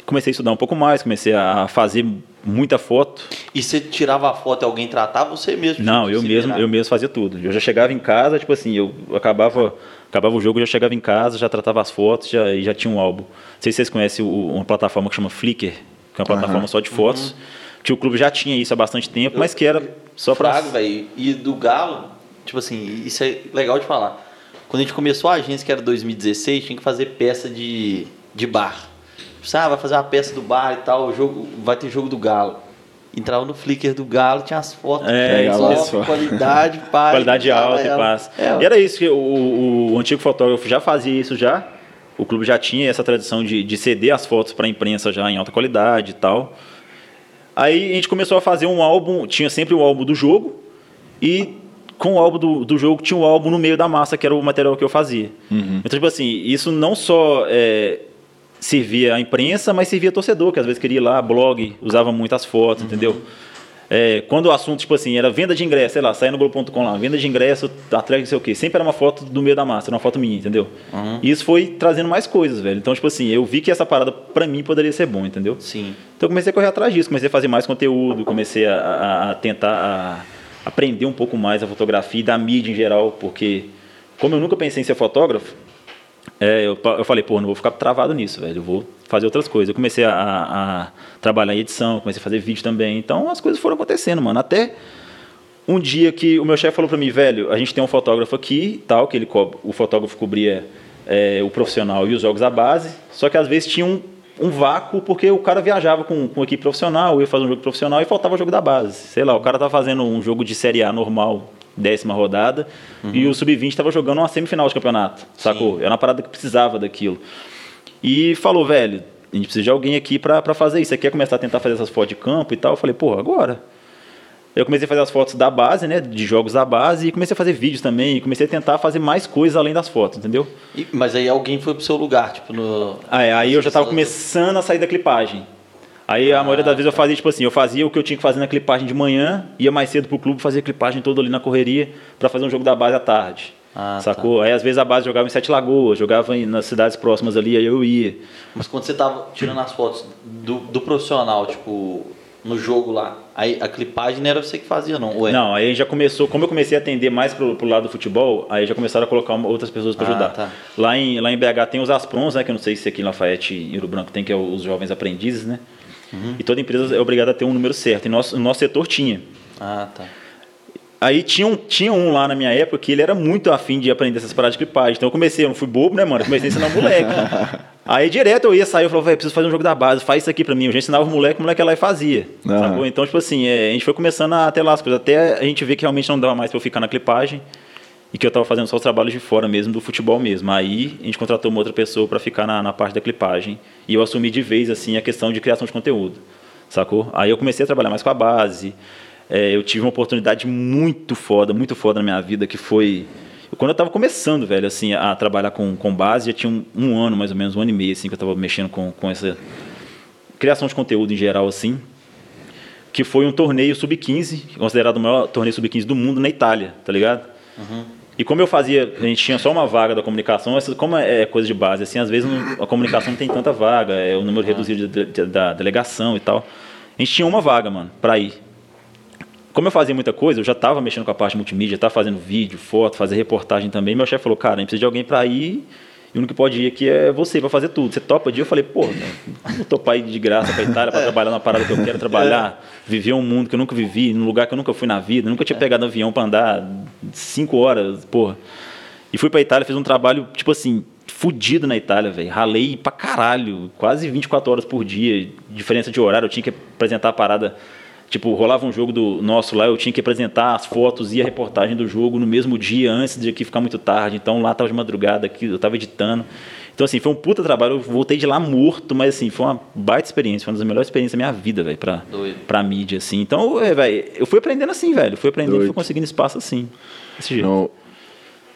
Comecei a estudar um pouco mais, comecei a fazer muita foto. E você tirava a foto e alguém tratava, você mesmo? Não, tipo, eu mesmo, virar? eu mesmo fazia tudo. Eu já chegava em casa, tipo assim, eu acabava, acabava o jogo, eu já chegava em casa, já tratava as fotos, já, e já tinha um álbum. Não sei se vocês conhecem o- uma plataforma que chama Flickr, que é uma plataforma só de fotos, que o clube já tinha isso há bastante tempo, mas que era só para velho. E do Galo, tipo assim, isso é legal de falar. Quando a gente começou a agência, que era 2016, tinha que fazer peça de, de bar. Tipo, ah, vai fazer uma peça do bar e tal, o jogo, vai ter jogo do Galo. Entrava no Flickr do Galo, tinha as fotos, É, isso mesmo. qualidade, pá, qualidade alta e paz. É, e era isso que o, o- o antigo fotógrafo já fazia isso já. O clube já tinha essa tradição de, de ceder as fotos para a imprensa já em alta qualidade e tal. Aí a gente começou a fazer um álbum, tinha sempre o álbum do jogo e com o álbum do, do jogo tinha o álbum no meio da massa, que era o material que eu fazia. Então, tipo assim, isso não só é, servia a imprensa, mas servia torcedor, que às vezes queria ir lá, blog, usava muitas fotos, entendeu? É, quando o assunto, tipo assim, era venda de ingresso, sei lá, saia no Globo.com lá, venda de ingresso, atrás não sei o quê, sempre era uma foto do meio da massa, era uma foto minha, entendeu? E isso foi trazendo mais coisas, velho. Então, tipo assim, eu vi que essa parada pra mim poderia ser bom, entendeu? Sim. Então eu comecei a correr atrás disso, comecei a fazer mais conteúdo, comecei a, a- a tentar a- aprender um pouco mais a fotografia e da mídia em geral, porque como eu nunca pensei em ser fotógrafo, é, eu, eu falei, pô, não vou ficar travado nisso, velho, eu vou fazer outras coisas. Eu comecei a, a- trabalhar em edição, comecei a fazer vídeo também, então as coisas foram acontecendo, mano, até um dia que o meu chefe falou pra mim, velho, a gente tem um fotógrafo aqui, tal, que ele o fotógrafo cobria é, o profissional e os jogos à base, só que às vezes tinha um, um vácuo porque o cara viajava com, com equipe profissional, ia fazer um jogo profissional e faltava o jogo da base. Sei lá, o cara tava fazendo um jogo de Série A normal, décima rodada, e o Sub-20 tava jogando uma semifinal de campeonato, sacou? Era uma parada que precisava daquilo. E falou, velho, a gente precisa de alguém aqui pra pra fazer isso. Você quer começar a tentar fazer essas fotos de campo e tal? Eu falei, pô, agora. Eu comecei a fazer as fotos da base, né? De jogos da base, e comecei a fazer vídeos também, e comecei a tentar fazer mais coisas além das fotos, entendeu? E- mas aí alguém foi pro seu lugar, tipo, no. Aí, aí eu já estava começando a sair da clipagem. Aí a maioria das vezes eu fazia, tipo assim, eu fazia o que eu tinha que fazer na clipagem de manhã, ia mais cedo pro clube, fazia a clipagem toda ali na correria, pra fazer um jogo da base à tarde. Ah, sacou? Aí às vezes a base jogava em Sete Lagoas, jogava em- nas cidades próximas ali, aí eu ia. Mas quando você tava tirando as fotos do, do profissional, tipo, no jogo lá, aí a clipagem não era você que fazia, não? Ué? Não, aí já começou, como eu comecei a atender mais pro, pro lado do futebol, aí já começaram a colocar uma- outras pessoas para Ah, ajudar. tá. Lá, em, lá em BH tem os Asprons, né, que eu não sei se aqui em Lafayette e Rio Branco tem, que é os jovens aprendizes, né? Uhum. E toda empresa é obrigada a ter um número certo. E nosso, nosso setor tinha. Ah, tá. Aí tinha um, tinha um lá na minha época que ele era muito afim de aprender essas paradas de clipagem. Então eu comecei, eu não fui bobo, né, mano? Eu comecei a ensinar moleque. Aí direto eu ia sair, eu falava, velho, preciso fazer um jogo da base, faz isso aqui pra mim. Eu já ensinava o moleque, o moleque ia lá e fazia. Sacou? Então, tipo assim, é, a gente foi começando a ter lá as coisas. Até a gente ver que realmente não dava mais pra eu ficar na clipagem. E que eu tava fazendo só os trabalhos de fora mesmo, do futebol mesmo. Aí a gente contratou uma outra pessoa pra ficar na, na parte da clipagem. E eu assumi de vez, assim, a questão de criação de conteúdo. Sacou? Aí eu comecei a trabalhar mais com a base. É, eu tive uma oportunidade muito foda, muito foda na minha vida, que foi. Quando eu tava começando, velho, assim, a trabalhar com, com base, já tinha um, um ano, mais ou menos, um ano e meio, assim, que eu tava mexendo com, com essa criação de conteúdo em geral, assim. Que foi um torneio sub-15, considerado o maior torneio sub-15 do mundo na Itália, tá ligado? E como eu fazia, a gente tinha só uma vaga da comunicação, como é coisa de base, assim, às vezes a comunicação não tem tanta vaga, é o número reduzido de- de- da delegação e tal. A gente tinha uma vaga, mano, pra ir. Como eu fazia muita coisa, eu já estava mexendo com a parte multimídia, estava fazendo vídeo, foto, fazer reportagem também. Meu chefe falou, cara, a gente precisa de alguém para ir e o único que pode ir aqui é você para fazer tudo. Você topa de? Eu falei, pô, né, vou topar ir de graça para Itália para trabalhar na parada que eu quero trabalhar, viver um mundo que eu nunca vivi, num lugar que eu nunca fui na vida, nunca tinha pegado avião para andar cinco horas, porra. E fui pra Itália, fiz um trabalho, tipo assim, fudido na Itália, velho. Ralei pra caralho, quase 24 horas por dia, diferença de horário, eu tinha que apresentar a parada. Tipo, rolava um jogo do nosso lá, eu tinha que apresentar as fotos e a reportagem do jogo no mesmo dia, antes de aqui ficar muito tarde. Então lá tava de madrugada, aqui eu tava editando. Então, assim, foi um puta trabalho. Eu voltei de lá morto, mas, assim, foi uma baita experiência. Foi uma das melhores experiências da minha vida, velho, pra, Doido. pra mídia, assim. Então, é, velho, eu fui aprendendo assim, velho. Fui aprendendo, Doido. fui conseguindo espaço assim. Desse jeito. No-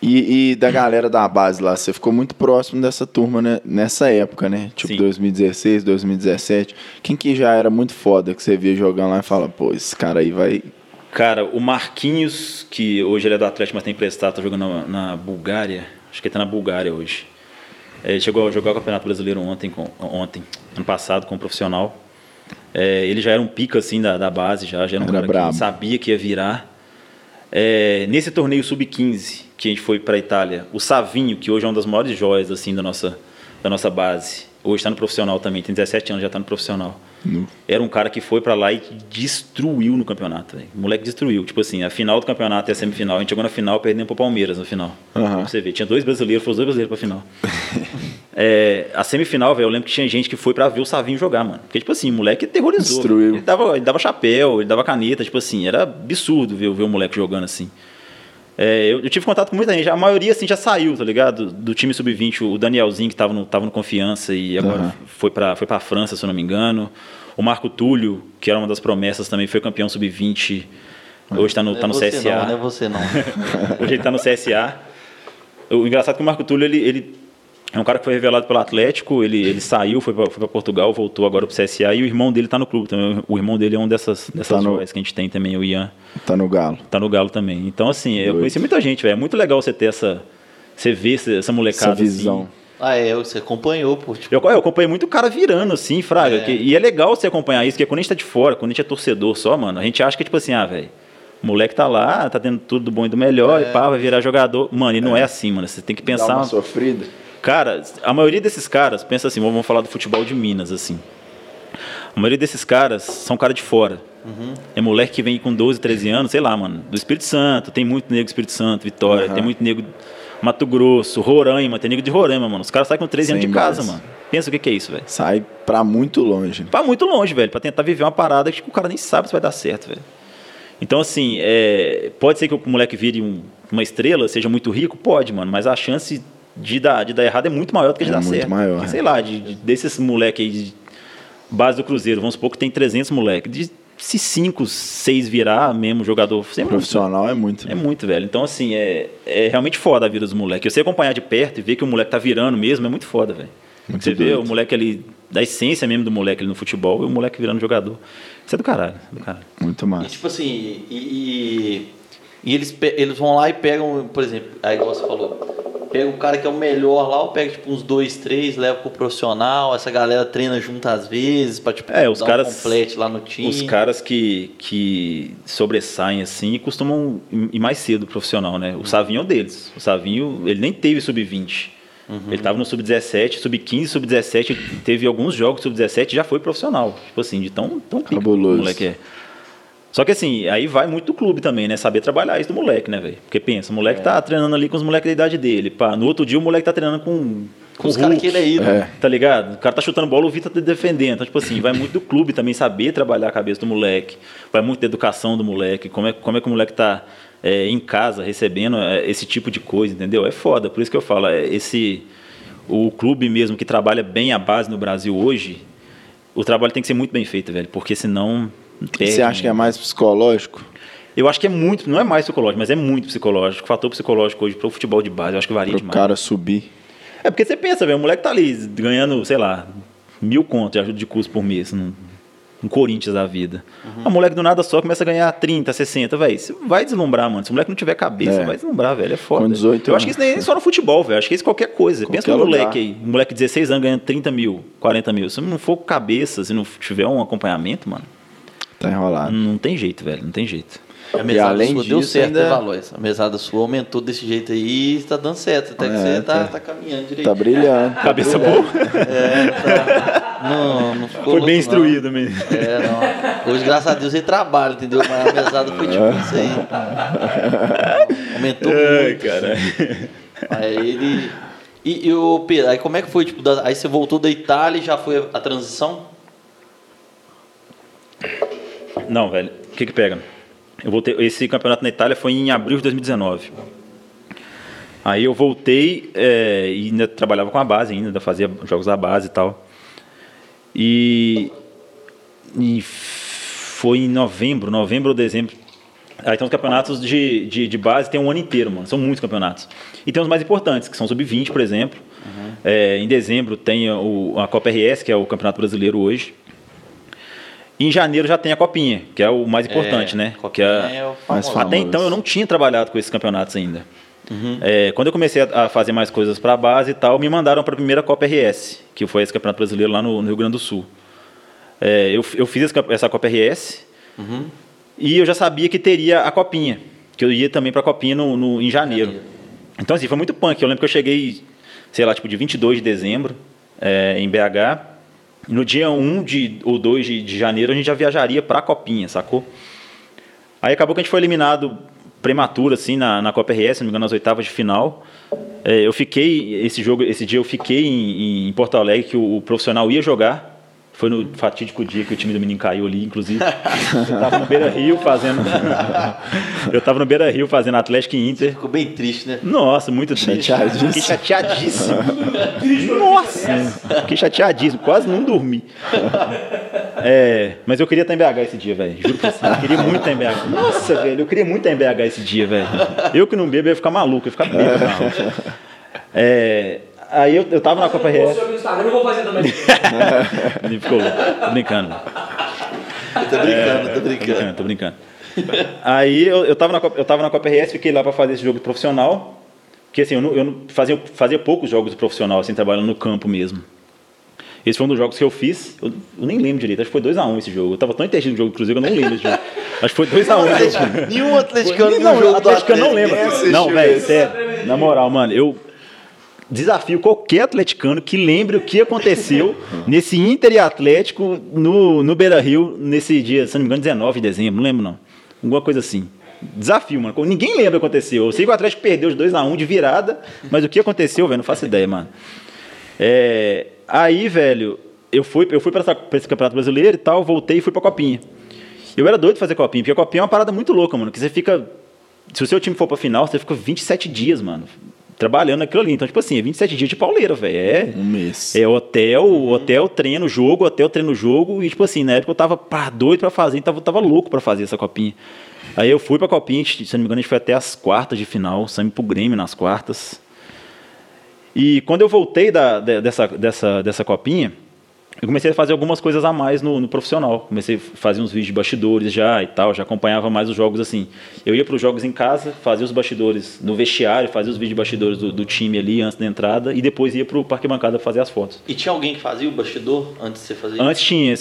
E, e da galera da base lá, você ficou muito próximo dessa turma né, nessa época, né? Tipo Sim. 2016, 2017. Quem que já era muito foda que você via jogando lá e fala, pô, esse cara aí vai. Cara, o Marquinhos, que hoje ele é do Atlético, mas tem emprestado, tá jogando na, na Bulgária. Acho que ele tá na Bulgária hoje. É, Ele chegou a jogar o Campeonato Brasileiro ontem, com, ontem ano passado, com um profissional. É, ele já era um pica, assim, da, da base, já, já era um Era cara brabo. que sabia que ia virar. É, nesse torneio Sub-15, que a gente foi para a Itália, o Savinho, que hoje é uma das maiores joias, assim, da nossa, da nossa base, hoje está no profissional também, tem 17 anos, já está no profissional. No- Era um cara que foi pra lá e destruiu no campeonato, velho. O moleque destruiu. Tipo assim, a final do campeonato e a semifinal. A gente chegou na final perdendo pro Palmeiras no final. Pra você ver, tinha dois brasileiros, foram os dois brasileiros pra final. É, a semifinal, velho, eu lembro que tinha gente que foi pra ver o Savinho jogar, mano. Porque, tipo assim, o moleque terrorizou. Destruiu. Ele dava, ele dava chapéu, ele dava caneta, tipo assim, era absurdo ver, ver o moleque jogando assim. É, eu, eu tive contato com muita gente, a maioria assim já saiu, tá ligado? Do, do time sub-20, o Danielzinho que tava no, tava no Confiança e agora Aham. foi pra foi pra França, se eu não me engano. O Marco Túlio, que era uma das promessas também, foi campeão sub-20. Hoje tá no, tá no não é CSA. você não, não é você não. Hoje ele tá no CSA. O engraçado é que o Marco Túlio, ele, ele é um cara que foi revelado pelo Atlético, ele, ele saiu, foi para Portugal, voltou agora pro CSA e o irmão dele tá no clube também. O irmão dele é um dessas, dessas Tá no- que a gente tem também, o Ian, Tá no galo. tá no Galo também. Então, assim, eu Doido. conheci muita gente, velho. É muito legal você ter essa. Você ver essa, molecada. Essa visão. Assim. Ah, é, você acompanhou, pô. Tipo, Eu, eu acompanhei muito cara virando, assim, Fraga. É. que- e é legal você acompanhar isso, porque quando a gente tá de fora, quando a gente é torcedor só, mano, a gente acha que, tipo assim, ah, velho, o moleque tá lá, tá tendo tudo do bom e do melhor, e pá, vai virar jogador. Mano, e não é, assim, mano. Você tem que Dá pensar. uma sofrida. Cara, a maioria desses caras, pensa assim, vamos falar do futebol de Minas, assim. A maioria desses caras são cara de fora. É moleque que vem com 12, 13 anos, sei lá, mano, do Espírito Santo, tem muito nego do Espírito Santo, Vitória, Aham. tem muito nego Mato Grosso, Roraima, tem nego de Roraima, mano. Os caras saem com 13 anos Sem de casa, mano. Pensa o que, que é isso, velho. Sai pra muito longe. Pra muito longe, velho, pra tentar viver uma parada que o cara nem sabe se vai dar certo, velho. Então, assim, é, pode ser que o moleque vire um- uma estrela, seja muito rico? Pode, mano, mas a chance de dar, de dar errado é muito maior do que de É dar muito certo. maior, Porque, é. sei lá, de, de- desses moleque aí de base do Cruzeiro, vamos supor que tem 300 moleque. De, se 5, 6 virar mesmo jogador, é muito, Profissional é muito. é muito, velho. Então, assim, é, é realmente foda a vida dos moleques. Você acompanhar de perto e ver que o moleque tá virando mesmo é muito foda, velho. Muito Você vê doido. o moleque ali, da essência mesmo do moleque ali no futebol, e o moleque virando jogador. Isso é do caralho, do caralho. Muito E massa. tipo assim, e, e, e eles, eles vão lá e pegam, por exemplo, aí igual você falou, pega o cara que é o melhor lá, ou pega tipo uns dois, três, leva pro profissional, essa galera treina junto às vezes, pra tipo, É, os dar caras- um complete lá no time. Os caras que, que sobressaem assim costumam ir mais cedo pro profissional, né? O Savinho é um deles. O Savinho, ele nem teve sub-20. Ele tava no sub-17, sub-15, sub-17, ele teve alguns jogos sub-17 e já foi profissional. Tipo assim, de tão, tão pica que o Cabuloso. moleque é. Só que assim, aí vai muito do clube também, né? Saber trabalhar isso do moleque, né, velho? Porque pensa, o moleque tá treinando ali com os moleques da idade dele. Pá, no outro dia o moleque tá treinando com. Com os caras que ele é ídolo. É. Tá ligado? O cara tá chutando bola, o Vitor tá defendendo. Então, tipo assim, vai muito do clube também saber trabalhar a cabeça do moleque. Vai muito da educação do moleque. Como é, como é que o moleque tá é, em casa recebendo é, esse tipo de coisa, entendeu? É foda. Por isso que eu falo, é, esse. O clube mesmo que trabalha bem a base no Brasil hoje, o trabalho tem que ser muito bem feito, velho. Porque senão. Você acha que é mais psicológico? Eu acho que é muito, não é mais psicológico, mas é muito psicológico. O fator psicológico hoje pro futebol de base, eu acho que varia Pro demais. cara subir. É porque você pensa, velho, o moleque tá ali ganhando, sei lá, mil contos de ajuda de custo por mês, num, num Corinthians da vida. Uhum. O moleque do nada só começa a ganhar 30, 60, velho. Você vai deslumbrar, mano. Se o moleque não tiver cabeça, É. vai deslumbrar, velho. É foda. Com 18 Eu acho que isso nem é só no futebol, velho. Acho que isso é qualquer coisa. Qualquer Pensa no lugar. moleque aí, um moleque de 16 anos ganhando 30 mil, 40 mil. Se não for cabeça, se não tiver um acompanhamento, mano, Tá enrolado. não tem jeito, velho. Não tem jeito. A mesada além sua deu disso, certo, ainda- Valois? A mesada sua aumentou desse jeito aí e tá dando certo. Até que É, você tá, tá- tá caminhando direito. Tá brilhando. tá Cabeça brilhando. boa. É, tá. Não, não ficou Foi louco, bem não. instruído mesmo. É, não. Hoje, graças a Deus, ele trabalha, entendeu? Mas a mesada foi tipo isso aí. Aumentou Ai, muito. cara. Aí ele. E, e o Pedro, aí como é que foi? Tipo, da- aí você voltou da Itália e já foi a transição? Não, velho. O que que pega? Eu voltei, esse campeonato na Itália foi em abril de 2019. Aí eu voltei é, e ainda trabalhava com a base ainda, ainda fazia jogos da base e tal. E, e foi em novembro, novembro ou dezembro. Aí tem os campeonatos de, de, de base, tem um ano inteiro, mano. São muitos campeonatos. E tem os mais importantes, que são sub-20, por exemplo. É, em dezembro tem o, a Copa RS, que é o Campeonato Brasileiro hoje. E em janeiro já tem a Copinha, que é o mais importante, É, né? Que é, é o famoso. até então eu não tinha trabalhado com esses campeonatos ainda. É, quando eu comecei a, fazer mais coisas para a base e tal, me mandaram para a primeira Copa RS, que foi esse campeonato brasileiro lá no, no Rio Grande do Sul. É, eu, eu fiz essa Copa RS e eu já sabia que teria a Copinha, que eu ia também para a Copinha no, no- em janeiro. Janeiro. Então, assim, foi muito punk. Eu lembro que eu cheguei, sei lá, tipo, de 22 de dezembro é, em BH. No dia 1 de, ou 2 de, de janeiro a gente já viajaria para a Copinha, sacou? Aí acabou que a gente foi eliminado prematuro, assim, na, na Copa RS, se não me engano, nas oitavas de final. É, eu fiquei, esse jogo, esse dia eu fiquei em, em Porto Alegre, que o, o profissional ia jogar. Foi no fatídico dia que o time do menino caiu ali, inclusive. Eu tava no Beira Rio fazendo. eu tava no Beira Rio fazendo Atlético e Inter. Ficou bem triste, né? Nossa, muito triste. Chateadíssimo. Fiquei chateadíssimo. Nossa, fiquei chateadíssimo, quase não dormi. É, mas eu queria estar em BH esse dia, velho. Juro pra você. Eu queria muito estar em BH. Nossa, velho, eu queria muito estar em BH esse dia, velho. Eu que não bebo, eu ia ficar maluco, eu ia ficar bêbado. É, aí eu, eu tava na Copa Eu RS. vou eu vou fazer também. Ele ficou louco. Tô brincando. Eu tô brincando, tô Tô brincando. brincando, tô brincando. Aí eu, eu, tava na, Copa- eu tava na Copa RS, fiquei lá para fazer esse jogo de profissional. Porque assim, eu, não, eu não- fazia, fazia poucos jogos de profissional, assim, trabalhando no campo mesmo. Esse foi um dos jogos que eu fiz. Eu, eu nem lembro direito, acho que foi 2x1 esse jogo. Eu tava tão entendido no jogo do Cruzeiro que eu não lembro desse jogo. Acho que foi 2x1 esse jogo. Nenhum atleticano Não, no jogo do Atlético eu não assistiu Não, velho, sério. Na moral, mano, eu desafio qualquer atleticano que lembre o que aconteceu nesse Inter e Atlético no, no Beira Rio nesse dia, se não me engano, 19 de dezembro, não lembro não. Alguma coisa assim. Desafio, mano. Ninguém lembra o que aconteceu. Eu sei que o Atlético perdeu de 2x1 de virada, mas o que aconteceu, velho, não faço ideia, mano. É, aí, velho, eu fui, eu fui para esse Campeonato Brasileiro e tal, voltei e fui pra Copinha. Eu era doido de fazer Copinha, porque a Copinha é uma parada muito louca, mano. Que você fica. Se o seu time for pra final, você fica 27 dias, mano, trabalhando naquilo ali. Então, tipo assim, é 27 dias de pauleira, velho. É. Um mês. É hotel, hotel, treino, jogo, hotel, treino, jogo. E, tipo assim, na época eu tava pá, doido pra fazer, tava, tava louco pra fazer essa copinha. Aí eu fui pra copinha, se não me engano, a gente foi até as quartas de final, saímos pro Grêmio nas quartas. E quando eu voltei da, de- dessa, dessa, dessa copinha, eu comecei a fazer algumas coisas a mais no, no profissional. Comecei a fazer uns vídeos de bastidores já e tal, já acompanhava mais os jogos assim. Eu ia para os jogos em casa, fazia os bastidores no vestiário, fazia os vídeos de bastidores do, do time ali antes da entrada e depois ia para o parque bancada fazer as fotos. E tinha alguém que fazia o bastidor antes de você fazer? Antes tinha,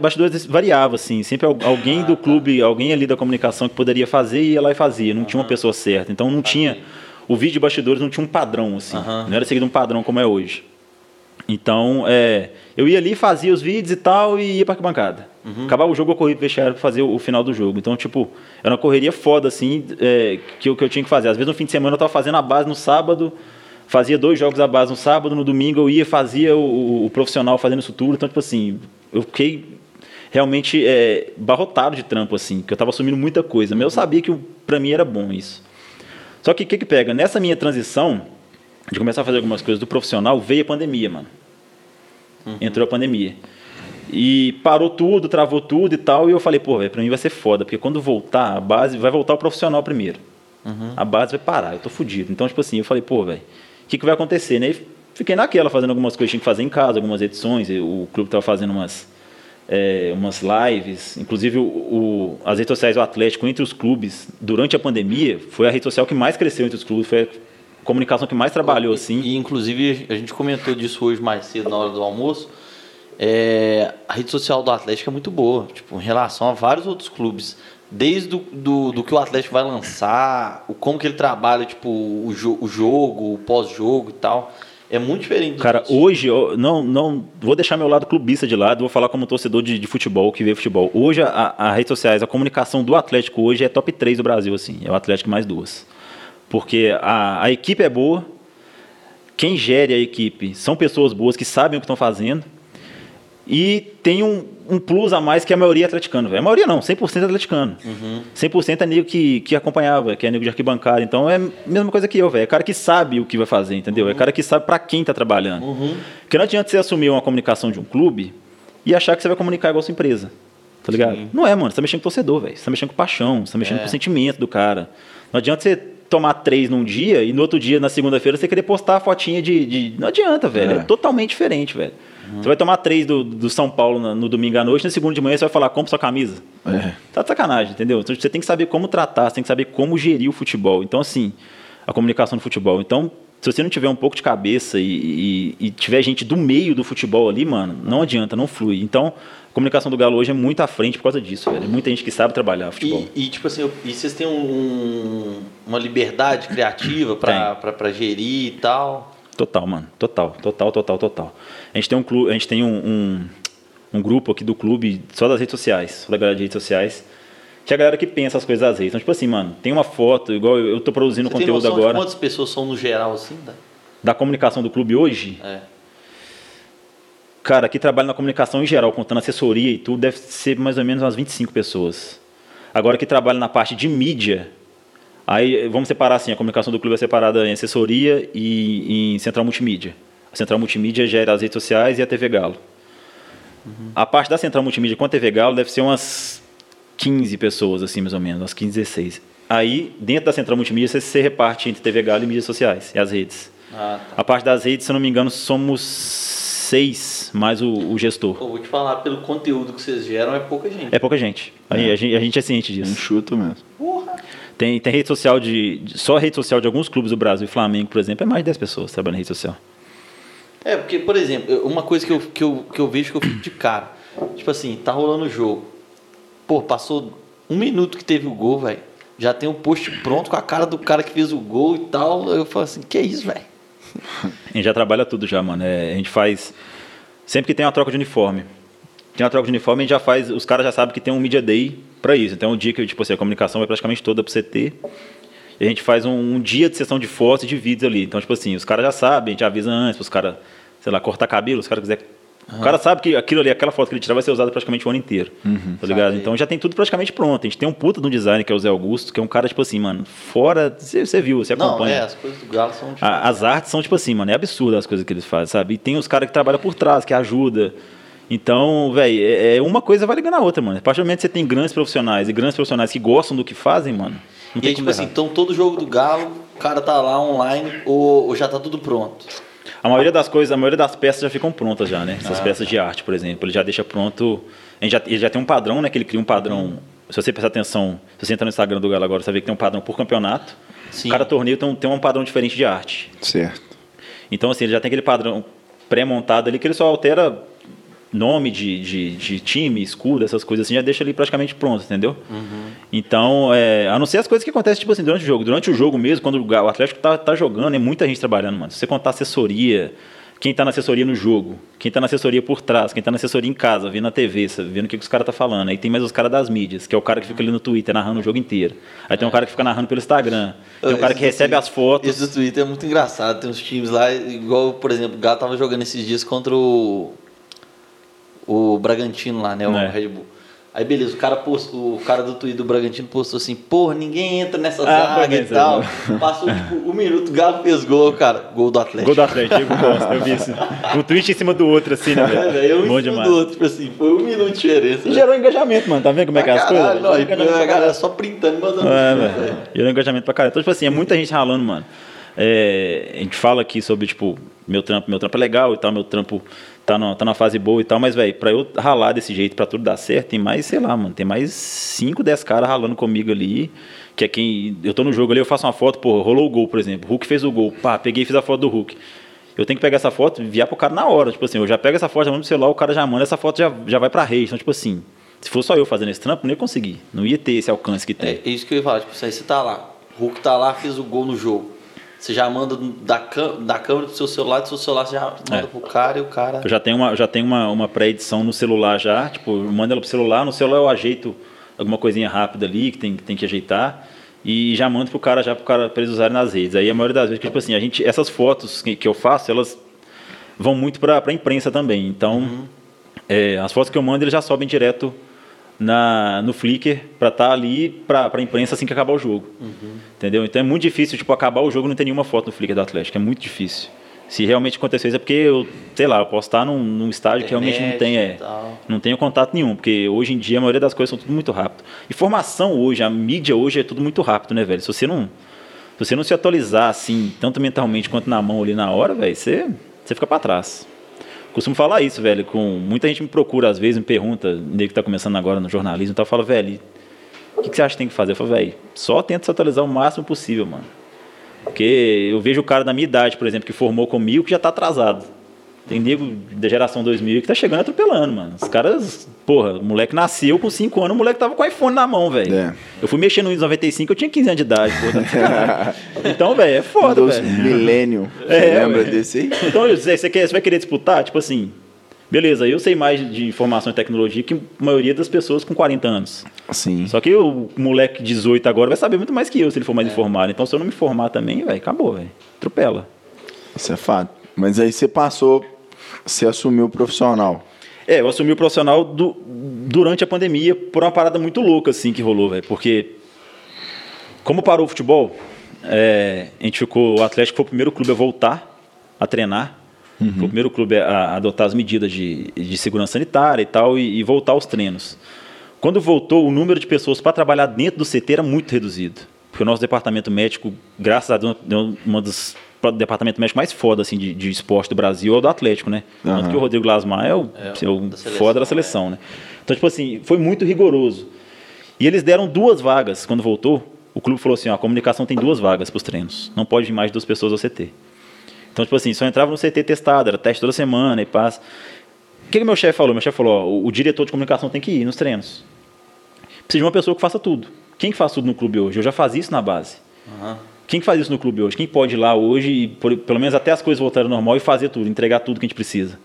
bastidores variava assim, sempre al- alguém do clube, alguém ali da comunicação que poderia fazer ia lá e fazia, não tinha uma pessoa certa. Então não tinha o vídeo de bastidores não tinha um padrão assim, Aham. não era seguido um padrão como é hoje. Então, é, eu ia ali, fazia os vídeos e tal e ia para bancada. Acabava o jogo, eu corria pro vestiário pra fazer o, o final do jogo. Então, tipo, era uma correria foda, assim, é, que, eu- que eu tinha que fazer. Às vezes, no fim de semana, eu tava fazendo a base no sábado, fazia dois jogos à base no sábado, no domingo eu ia, fazia o, o- profissional fazendo isso tudo. Então, tipo assim, eu fiquei realmente é, barrotado de trampo, assim, que eu tava assumindo muita coisa. Mas eu sabia que pra mim era bom isso. Só que o que, que pega? Nessa minha transição, de começar a fazer algumas coisas do profissional, veio a pandemia, mano. Entrou a pandemia. E parou tudo, travou tudo e tal. E eu falei, pô, velho, pra mim vai ser foda, porque quando voltar, a base vai voltar o profissional primeiro. A base vai parar, eu tô fudido. Então, tipo assim, eu falei, pô, velho, o que, que vai acontecer, né? E fiquei naquela, fazendo algumas coisas que tinha que fazer em casa, algumas edições. O clube tava fazendo umas, é, umas lives. Inclusive, o, o- as redes sociais do Atlético entre os clubes, durante a pandemia, foi a rede social que mais cresceu entre os clubes, foi comunicação que mais trabalhou, assim. E, inclusive, a gente comentou disso hoje mais cedo, na hora do almoço. É, a rede social do Atlético é muito boa, tipo, em relação a vários outros clubes. Desde do, do, do que o Atlético vai lançar, o como que ele trabalha, tipo, o, jo- o jogo, o pós-jogo e tal. É muito diferente Cara, outros. hoje, eu não, não vou deixar meu lado clubista de lado, vou falar como torcedor de, de futebol, que vê futebol. Hoje, a, a redes sociais, a comunicação do Atlético hoje é top 3 do Brasil, assim. É o Atlético mais duas. Porque a, a equipe é boa, quem gere a equipe são pessoas boas que sabem o que estão fazendo. E tem um, um plus a mais que a maioria é atleticano, velho. A maioria não, 100% é atleticano. 100% é nego que, que acompanhava, que é nego de arquibancada. Então é a mesma coisa que eu, velho. É cara que sabe o que vai fazer, entendeu? É cara que sabe pra quem tá trabalhando. Porque não adianta você assumir uma comunicação de um clube e achar que você vai comunicar igual a sua empresa. Tá ligado? Não é, mano. Você tá mexendo com o torcedor, velho. Você tá mexendo com paixão, você tá mexendo É. com o sentimento do cara. Não adianta você tomar três num dia e no outro dia, na segunda-feira, você querer postar a fotinha de. de- Não adianta, velho. É, É. totalmente diferente, velho. Você vai tomar três do, do São Paulo na- no, domingo à noite, na segunda de manhã você vai falar, compra sua camisa. É. Tá de sacanagem, entendeu? Então você tem que saber como tratar, você tem que saber como gerir o futebol. Então, assim, a comunicação do futebol. Então, se você não tiver um pouco de cabeça e, e- e tiver gente do meio do futebol ali, mano, não adianta, não flui. Então, a comunicação do Galo hoje é muito à frente por causa disso, velho. É muita gente que sabe trabalhar futebol. E, e, tipo assim, e vocês têm um- uma liberdade criativa pra gerir e tal? Total, mano. Total, total, total, total. A gente tem um clube, a gente tem um, um, um grupo aqui do clube só das redes sociais, só da galera de redes sociais. Que é a galera que pensa as coisas das redes. Então, tipo assim, mano, tem uma foto, igual eu eu tô produzindo Você tem conteúdo noção agora de quantas pessoas são no geral assim? Tá? da comunicação do clube hoje. É. Cara, que trabalha na comunicação em geral, contando assessoria e tudo, deve ser mais ou menos umas 25 pessoas. Agora que trabalha na parte de mídia, aí vamos separar assim, a comunicação do clube é separada em assessoria e em central multimídia. A central multimídia gera as redes sociais e a TV Galo. A parte da central multimídia com a TV Galo deve ser umas 15 pessoas, assim, mais ou menos, umas 15, 16. Aí, dentro da central multimídia, você se reparte entre TV Galo e mídias sociais, e as redes. Ah, tá. A parte das redes, se eu não me engano, somos seis, mais o, o gestor. Pô, vou te falar, pelo conteúdo que vocês geram, é pouca gente. É pouca gente. A, a gente. a gente é ciente Um disso. chuto mesmo. Tem, tem rede social de, de- Só a rede social de alguns clubes do Brasil, Flamengo, por exemplo, é mais de 10 pessoas trabalhando em rede social. É, porque, por exemplo, uma coisa que eu, que eu, que eu vejo que eu fico de cara. Tipo assim, tá rolando o jogo. Pô, passou um minuto que teve o gol, velho. Já tem o post pronto com a cara do cara que fez o gol e tal. Eu falo assim, que isso, velho? A gente já trabalha tudo já, mano. É, a gente faz. Sempre que tem uma troca de uniforme. Tem uma troca de uniforme, a gente já faz. Os caras já sabem que tem um Media Day pra isso. Então, um dia que tipo, assim, a comunicação vai praticamente toda pro CT. E a gente faz um, um dia de sessão de fotos e de vídeos ali. Então, tipo assim, os caras já sabem, a gente avisa antes, os caras, sei lá, cortar cabelo, os caras quiserem. O cara sabe que aquilo ali, aquela foto que ele tirar vai ser usada praticamente o ano inteiro. Tá ligado? Saquei. Então já tem tudo praticamente pronto. A gente tem um puta de um design que é o Zé Augusto, que é um cara, tipo assim, mano, fora. Você você viu, você Não, acompanha. é, as coisas do Galo são tipo, A- As artes são tipo assim, mano, é absurdo as coisas que eles fazem, sabe? E tem os caras que trabalham por trás, que ajuda. Então, velho, é, é uma coisa vai ligando a outra, mano. A partir do momento que você tem grandes profissionais e grandes profissionais que gostam do que fazem, mano, não E tem aí, como tipo assim, então todo jogo do Galo, o cara tá lá online ou, ou já tá tudo pronto. A maioria das coisas, a maioria das peças já ficam prontas já, né? Ah, Essas peças tá. de arte, por exemplo, ele já deixa pronto. Gente já, ele já tem um padrão, né? Que ele cria um padrão. Se você prestar atenção, se você entrar no Instagram do Galo agora, você vai ver que tem um padrão por campeonato. Sim. Cada torneio tem um, tem um padrão diferente de arte. Certo. Então, assim, ele já tem aquele padrão pré-montado ali que ele só altera nome de, de, de time, escudo, essas coisas assim, já deixa ali praticamente pronto, entendeu? Então, é, a não ser as coisas que acontecem, tipo assim, durante o jogo. Durante o jogo mesmo, quando o Atlético tá, tá jogando, é muita gente trabalhando, mano. Se você contar assessoria, quem tá na assessoria no jogo, quem tá na assessoria por trás, quem tá na assessoria em casa, vendo na TV, vendo o que, que os caras tá falando. Aí tem mais os caras das mídias, que é o cara que fica ali no Twitter narrando o jogo inteiro. Aí tem um cara que fica narrando pelo Instagram. Tem um cara que recebe as fotos. Esse do Twitter é muito engraçado. Tem uns times lá, igual, por exemplo, o Galo tava jogando esses dias contra o. O Bragantino lá, né? O É. Red Bull. Aí beleza, o cara, postou, o cara do Twitter do Bragantino postou assim, porra, ninguém entra nessa Ah, zaga e tal. Passou tipo um minuto, o Galo fez gol, cara. Gol do Atlético. Gol do Atlético, eu vi isso. Um tweet em cima do outro, assim, né, É, velho? velho, um Bom em cima demais. do outro, tipo assim, foi um minuto de diferença. E né? gerou engajamento, mano. Tá vendo como é que é as coisas? não, e a galera só printando e mandando. É, velho. velho. Gerou engajamento pra caralho. Então, tipo assim, é muita gente ralando, mano. É, a gente fala aqui sobre, tipo, meu trampo, meu trampo é legal e tal, meu trampo tá, no, tá na fase boa e tal, mas, velho, pra eu ralar desse jeito, pra tudo dar certo, tem mais, sei lá, mano, tem mais 5, 10 caras ralando comigo ali, que é quem. Eu tô no jogo ali, eu faço uma foto, pô, rolou o gol, por exemplo. Hulk fez o gol, pá, peguei e fiz a foto do Hulk. Eu tenho que pegar essa foto e enviar pro cara na hora. Tipo assim, eu já pego essa foto, já mando pro celular, o cara já manda, essa foto já, já vai pra rede. Então, tipo assim, se fosse só eu fazendo esse trampo, não ia conseguir. Não ia ter esse alcance que tem. É, isso que eu ia falar, tipo, você tá lá, Hulk tá lá, fez o gol no jogo. Você já manda da, da câmera do seu celular, do seu celular você já manda É. pro cara e o cara. Eu já tenho uma, já tenho uma, uma pré-edição no celular já, tipo, eu mando ela pro celular, no celular eu ajeito alguma coisinha rápida ali que tem, que tem que ajeitar e já mando pro cara já pro cara pra eles usarem nas redes. Aí a maioria das vezes, que, tipo assim, a gente, essas fotos que, que eu faço, elas vão muito pra, pra imprensa também. Então, é, as fotos que eu mando eles já sobem direto na, no Flickr para estar ali para a imprensa assim que acabar o jogo. Entendeu? Então é muito difícil, tipo, acabar o jogo e não ter nenhuma foto no Flickr do Atlético. É muito difícil. Se realmente acontecer isso é porque eu, sei lá, eu posso estar num, num estádio que realmente não tem, Internet é, não tenho contato nenhum, porque hoje em dia a maioria das coisas são tudo muito rápido. Informação hoje, a mídia hoje é tudo muito rápido, né, velho? Se você não, se você não se atualizar assim, tanto mentalmente quanto na mão ali na hora, velho, você, você fica para trás. Costumo falar isso, velho, com muita gente me procura às vezes, me pergunta, nego que tá começando agora no jornalismo e tal, fala, velho, o que, que você acha que tem que fazer? Eu falo, velho, só tenta se atualizar o máximo possível, mano. Porque eu vejo o cara da minha idade, por exemplo, que formou comigo, que já tá atrasado. Tem nego da geração 2000 que tá chegando atropelando, mano. Os caras, porra, o moleque nasceu com 5 anos, o moleque tava com o iPhone na mão, velho. É. Eu fui mexer no Windows 95, eu tinha 15 anos de idade, porra. então, velho, é foda, velho. Millennium. Você É, lembra ué. desse aí? Então, você, você quer, você vai querer disputar? Tipo assim, beleza, eu sei mais de informação e tecnologia que a maioria das pessoas com 40 anos. Sim. Só que o moleque de 18 agora vai saber muito mais que eu se ele for mais informado. Então, se eu não me formar também, velho, acabou, velho. Atropela. Isso é fato. Mas aí você passou, você assumiu o profissional. É, eu assumi o profissional du- durante a pandemia por uma parada muito louca, assim, que rolou, velho. Porque, como parou o futebol, é, a gente ficou. O Atlético foi o primeiro clube a voltar a treinar. Foi o primeiro clube a, a adotar as medidas de, de segurança sanitária e tal, e, e voltar aos treinos. Quando voltou, o número de pessoas para trabalhar dentro do CT era muito reduzido. Porque o nosso departamento médico, graças a Deus, é um dos departamentos médicos mais foda assim, de, de esporte do Brasil, é o do Atlético, né? Tanto Aham. que o Rodrigo Lasmar é o, É, é o da seleção, foda da seleção, né? Então, tipo assim, foi muito rigoroso. E eles deram duas vagas quando voltou. O clube falou assim: ó, a comunicação tem duas vagas para os treinos. Não pode ir mais de duas pessoas ao CT. Então, tipo assim, só entrava no CT testado, era teste toda semana e passa. O que, que meu chefe falou? Meu chefe falou: ó, o, o diretor de comunicação tem que ir nos treinos. Precisa de uma pessoa que faça tudo. Quem que faz tudo no clube hoje? Eu já fazia isso na base. Aham. Quem que faz isso no clube hoje? Quem pode ir lá hoje e, por- pelo menos até as coisas voltarem ao normal e fazer tudo, entregar tudo que a gente precisa?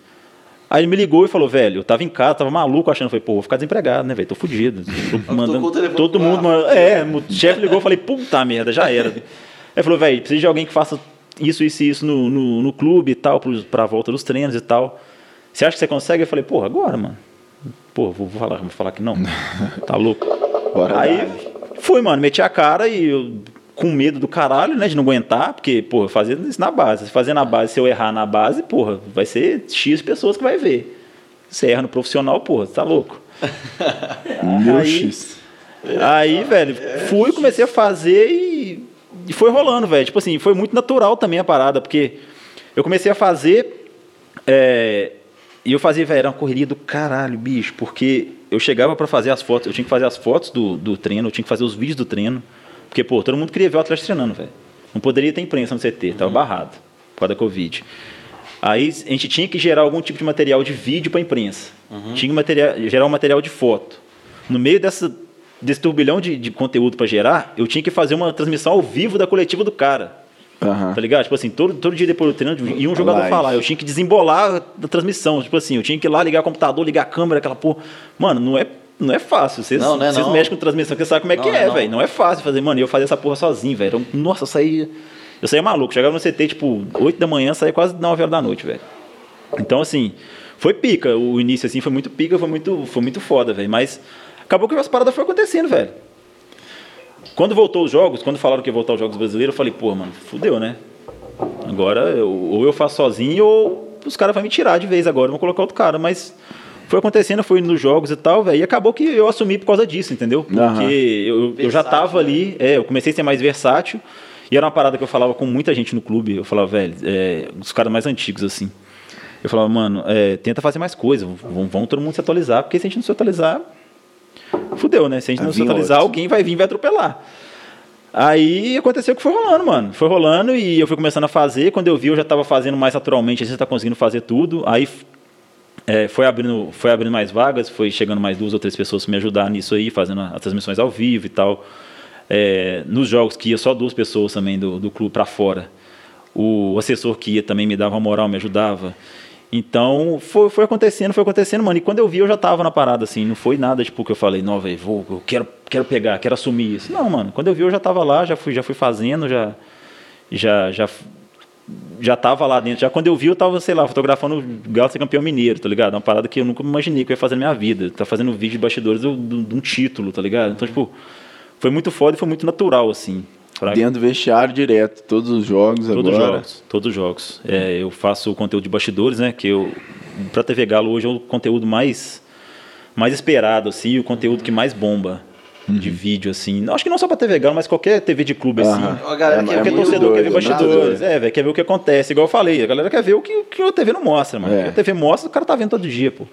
Aí ele me ligou e falou, velho, eu tava em casa, tava maluco, achando, falei, pô, vou ficar desempregado, né, velho? Tô fudido. Tô mandando, com o telefone todo mundo, mano, é, o chefe ligou, eu falei, puta merda, já era. Aí falou, velho, precisa de alguém que faça isso, isso e isso no, no, no clube e tal, pra volta dos treinos e tal. Você acha que você consegue? Eu falei, porra, agora, mano. Pô, vou, vou falar, vou falar que não. Tá louco. Bora Aí. Fui, mano, meti a cara e eu, com medo do caralho, né, de não aguentar, porque, porra, eu fazia isso na base. Se fazer na base, se eu errar na base, porra, vai ser X pessoas que vai ver. Se erra no profissional, porra, você tá louco. Aí- X. Aí, velho, fui, comecei a fazer e, e foi rolando, velho. Tipo assim, foi muito natural também a parada, porque eu comecei a fazer é, e eu fazia, velho, era uma correria do caralho, bicho, porque eu chegava pra fazer as fotos, eu tinha que fazer as fotos do, do treino, eu tinha que fazer os vídeos do treino, porque, pô, todo mundo queria ver o Atlético treinando, velho. Não poderia ter imprensa no CT, tava barrado por causa da Covid. Aí a gente tinha que gerar algum tipo de material de vídeo para imprensa. Tinha que material, gerar um material de foto. No meio dessa, desse turbilhão de, de conteúdo para gerar, eu tinha que fazer uma transmissão ao vivo da coletiva do cara. Aham. Tá ligado? Tipo assim, todo, todo dia depois do treino ia um jogador Live. falar. Eu tinha que desembolar a transmissão. Tipo assim, eu tinha que ir lá ligar o computador, ligar a câmera, aquela porra. Mano, não é, não é fácil. Vocês, Não, não é vocês não. mexem com transmissão, você sabe como é Não, que é é, velho. Não é fácil fazer. Mano, eu fazia essa porra sozinho, velho. Eu- Nossa, eu saía. Eu saía maluco. Chegava no CT, tipo, 8 da manhã, saía quase 9 horas da noite, velho. Então, assim, foi pica. O início, assim, foi muito pica, foi muito, foi muito foda, velho. Mas acabou que as paradas foram acontecendo, velho. Quando voltou os jogos, quando falaram que ia voltar os jogos brasileiros, eu falei, pô, mano, fudeu, né? Agora, eu- ou eu faço sozinho, ou os caras vão me tirar de vez agora, vão colocar outro cara. Mas foi acontecendo, foi nos jogos e tal, velho. E acabou que eu assumi por causa disso, entendeu? Porque Aham. eu, eu já tava né? ali, é, eu comecei a ser mais versátil. E era uma parada que eu falava com muita gente no clube. Eu falava, velho, é, os caras mais antigos, assim. Eu falava, mano, é, tenta fazer mais coisa, vamos, vamos todo mundo se atualizar, porque se a gente não se atualizar, fudeu, né? Se a gente não se atualizar, outro. alguém vai vir e vai atropelar. Aí aconteceu que foi rolando, mano. Foi rolando e eu fui começando a fazer. Quando eu vi, eu já estava fazendo mais naturalmente. A gente tá conseguindo fazer tudo. Aí é, foi, abrindo, foi abrindo mais vagas, foi chegando mais duas ou três pessoas para me ajudar nisso aí, fazendo as transmissões ao vivo e tal. É, nos jogos que ia só duas pessoas também do, do clube para fora. O assessor que ia também me dava uma moral, me ajudava. Então, foi, foi acontecendo, foi acontecendo, mano. E quando eu vi, eu já tava na parada, assim. Não foi nada, tipo, que eu falei, não, velho, vou, eu quero, quero pegar, quero assumir isso. Não, mano. Quando eu vi, eu já tava lá, já fui, já fui fazendo, já, já, já já tava lá dentro. Já quando eu vi, eu tava, sei lá, fotografando o Galo ser campeão mineiro, tá ligado? Uma parada que eu nunca imaginei que eu ia fazer na minha vida. Tá fazendo vídeo de bastidores do- do- de um título, tá ligado? Então, tipo, foi muito foda e foi muito natural, assim. Pra- Dentro do vestiário direto, todos os jogos Todos os agora. jogos, todos os jogos. É, eu faço o conteúdo de bastidores, né? Que eu, pra TV Galo hoje é o conteúdo mais, mais esperado, assim, o conteúdo que mais bomba de vídeo, assim. Acho que não só pra TV Galo, mas qualquer TV de clube, assim. Aham. A galera É- quer é torcedor quer ver doido, muito bastidores, doido. é, velho, quer ver o que acontece. Igual eu falei, a galera quer ver o que, o que a TV não mostra, mano. É. O que a TV mostra, o cara tá vendo todo dia, pô.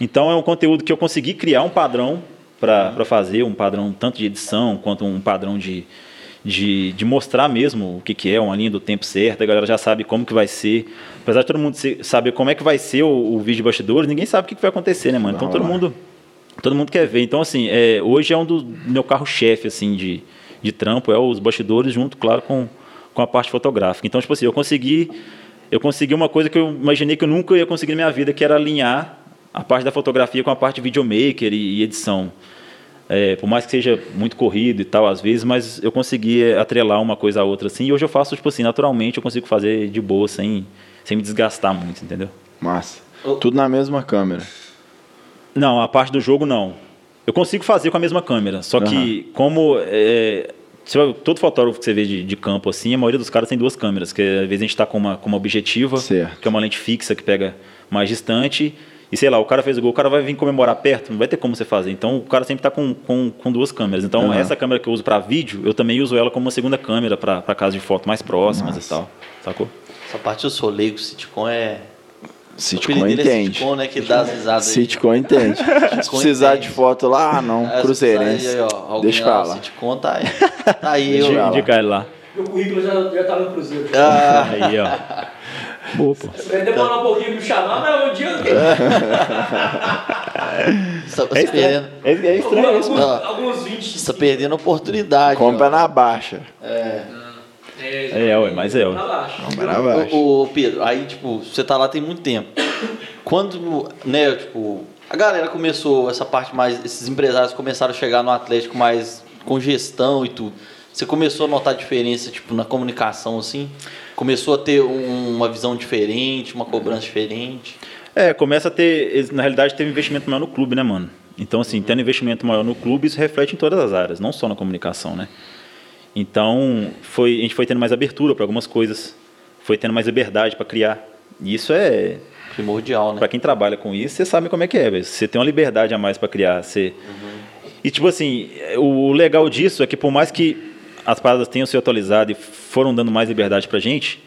Então é um conteúdo que eu consegui criar um padrão pra pra fazer, um padrão tanto de edição quanto um padrão de, de, de mostrar mesmo o que, que é, uma linha do tempo certa, a galera já sabe como que vai ser. Apesar de todo mundo saber como é que vai ser o, o vídeo de bastidores, ninguém sabe o que, que vai acontecer, né, mano? Então todo mundo todo mundo quer ver. Então, assim, é, hoje é um do meu carro-chefe, assim, de, de trampo, é os bastidores junto, claro, com, com a parte fotográfica. Então, tipo assim, eu consegui, eu consegui uma coisa que eu imaginei que eu nunca ia conseguir na minha vida, que era alinhar a parte da fotografia com a parte de videomaker e edição. É, por mais que seja muito corrido e tal, às vezes, mas eu consegui é, atrelar uma coisa à outra, assim, e hoje eu faço, tipo assim, naturalmente, eu consigo fazer de boa, sem, sem me desgastar muito, entendeu? Massa. Tudo na mesma câmera. Não, a parte do jogo não. Eu consigo fazer com a mesma câmera, só que como é, todo fotógrafo que você vê de, de campo assim, a maioria dos caras tem duas câmeras, que às vezes a gente está com uma, com uma objetiva, Certo. que é uma lente fixa que pega mais distante, e sei lá, o cara fez o gol, o cara vai vir comemorar perto, não vai ter como você fazer. Então o cara sempre está com, com, com duas câmeras. Então Aham. essa câmera que eu uso para vídeo, eu também uso ela como uma segunda câmera para casos de foto mais próximas Nossa. e tal, sacou? Essa parte eu sou leigo, sitcom é. Sitcom é entende. Sitcom, né? Que dá as risadas aí. Sitcom entende. Se precisar de foto lá, ah, não. Se Cruzeirense. aí, ó, alguém Deixa pra lá. Sitcom tá aí. Tá aí, Deixa eu. Indicar ele lá. Meu currículo já, já tá no Cruzeiro. Ah, Aí, ó. Boa, pô. Vai demorar um pouquinho me chamar, mas um dia. você tá É perdendo. estranho, é, é estranho isso, alguns, mano. alguns 20. Você tá perdendo a oportunidade. Compra ó. na baixa. É, É, ué, mas é, ué. Tá baixo. Compra na baixa. Ô, ô, Pedro, aí, tipo, você tá lá tem muito tempo. Quando, né, tipo, a galera começou, essa parte mais, esses empresários começaram a chegar no Atlético mais com gestão e tudo. Você começou a notar diferença, tipo, na comunicação, assim? Começou a ter um- uma visão diferente, uma cobrança diferente? É, começa a ter, na realidade, teve investimento maior no clube, né, mano? Então, assim, tendo investimento maior no clube, isso reflete em todas as áreas, não só na comunicação, né? Então, foi, a gente foi tendo mais abertura para algumas coisas, foi tendo mais liberdade para criar. E isso é, Primordial, né? para quem trabalha com isso, você sabe como é que é, velho. Você tem uma liberdade a mais para criar, você E tipo assim, o legal disso é que por mais que as paradas tenham se atualizado e foram dando mais liberdade pra gente,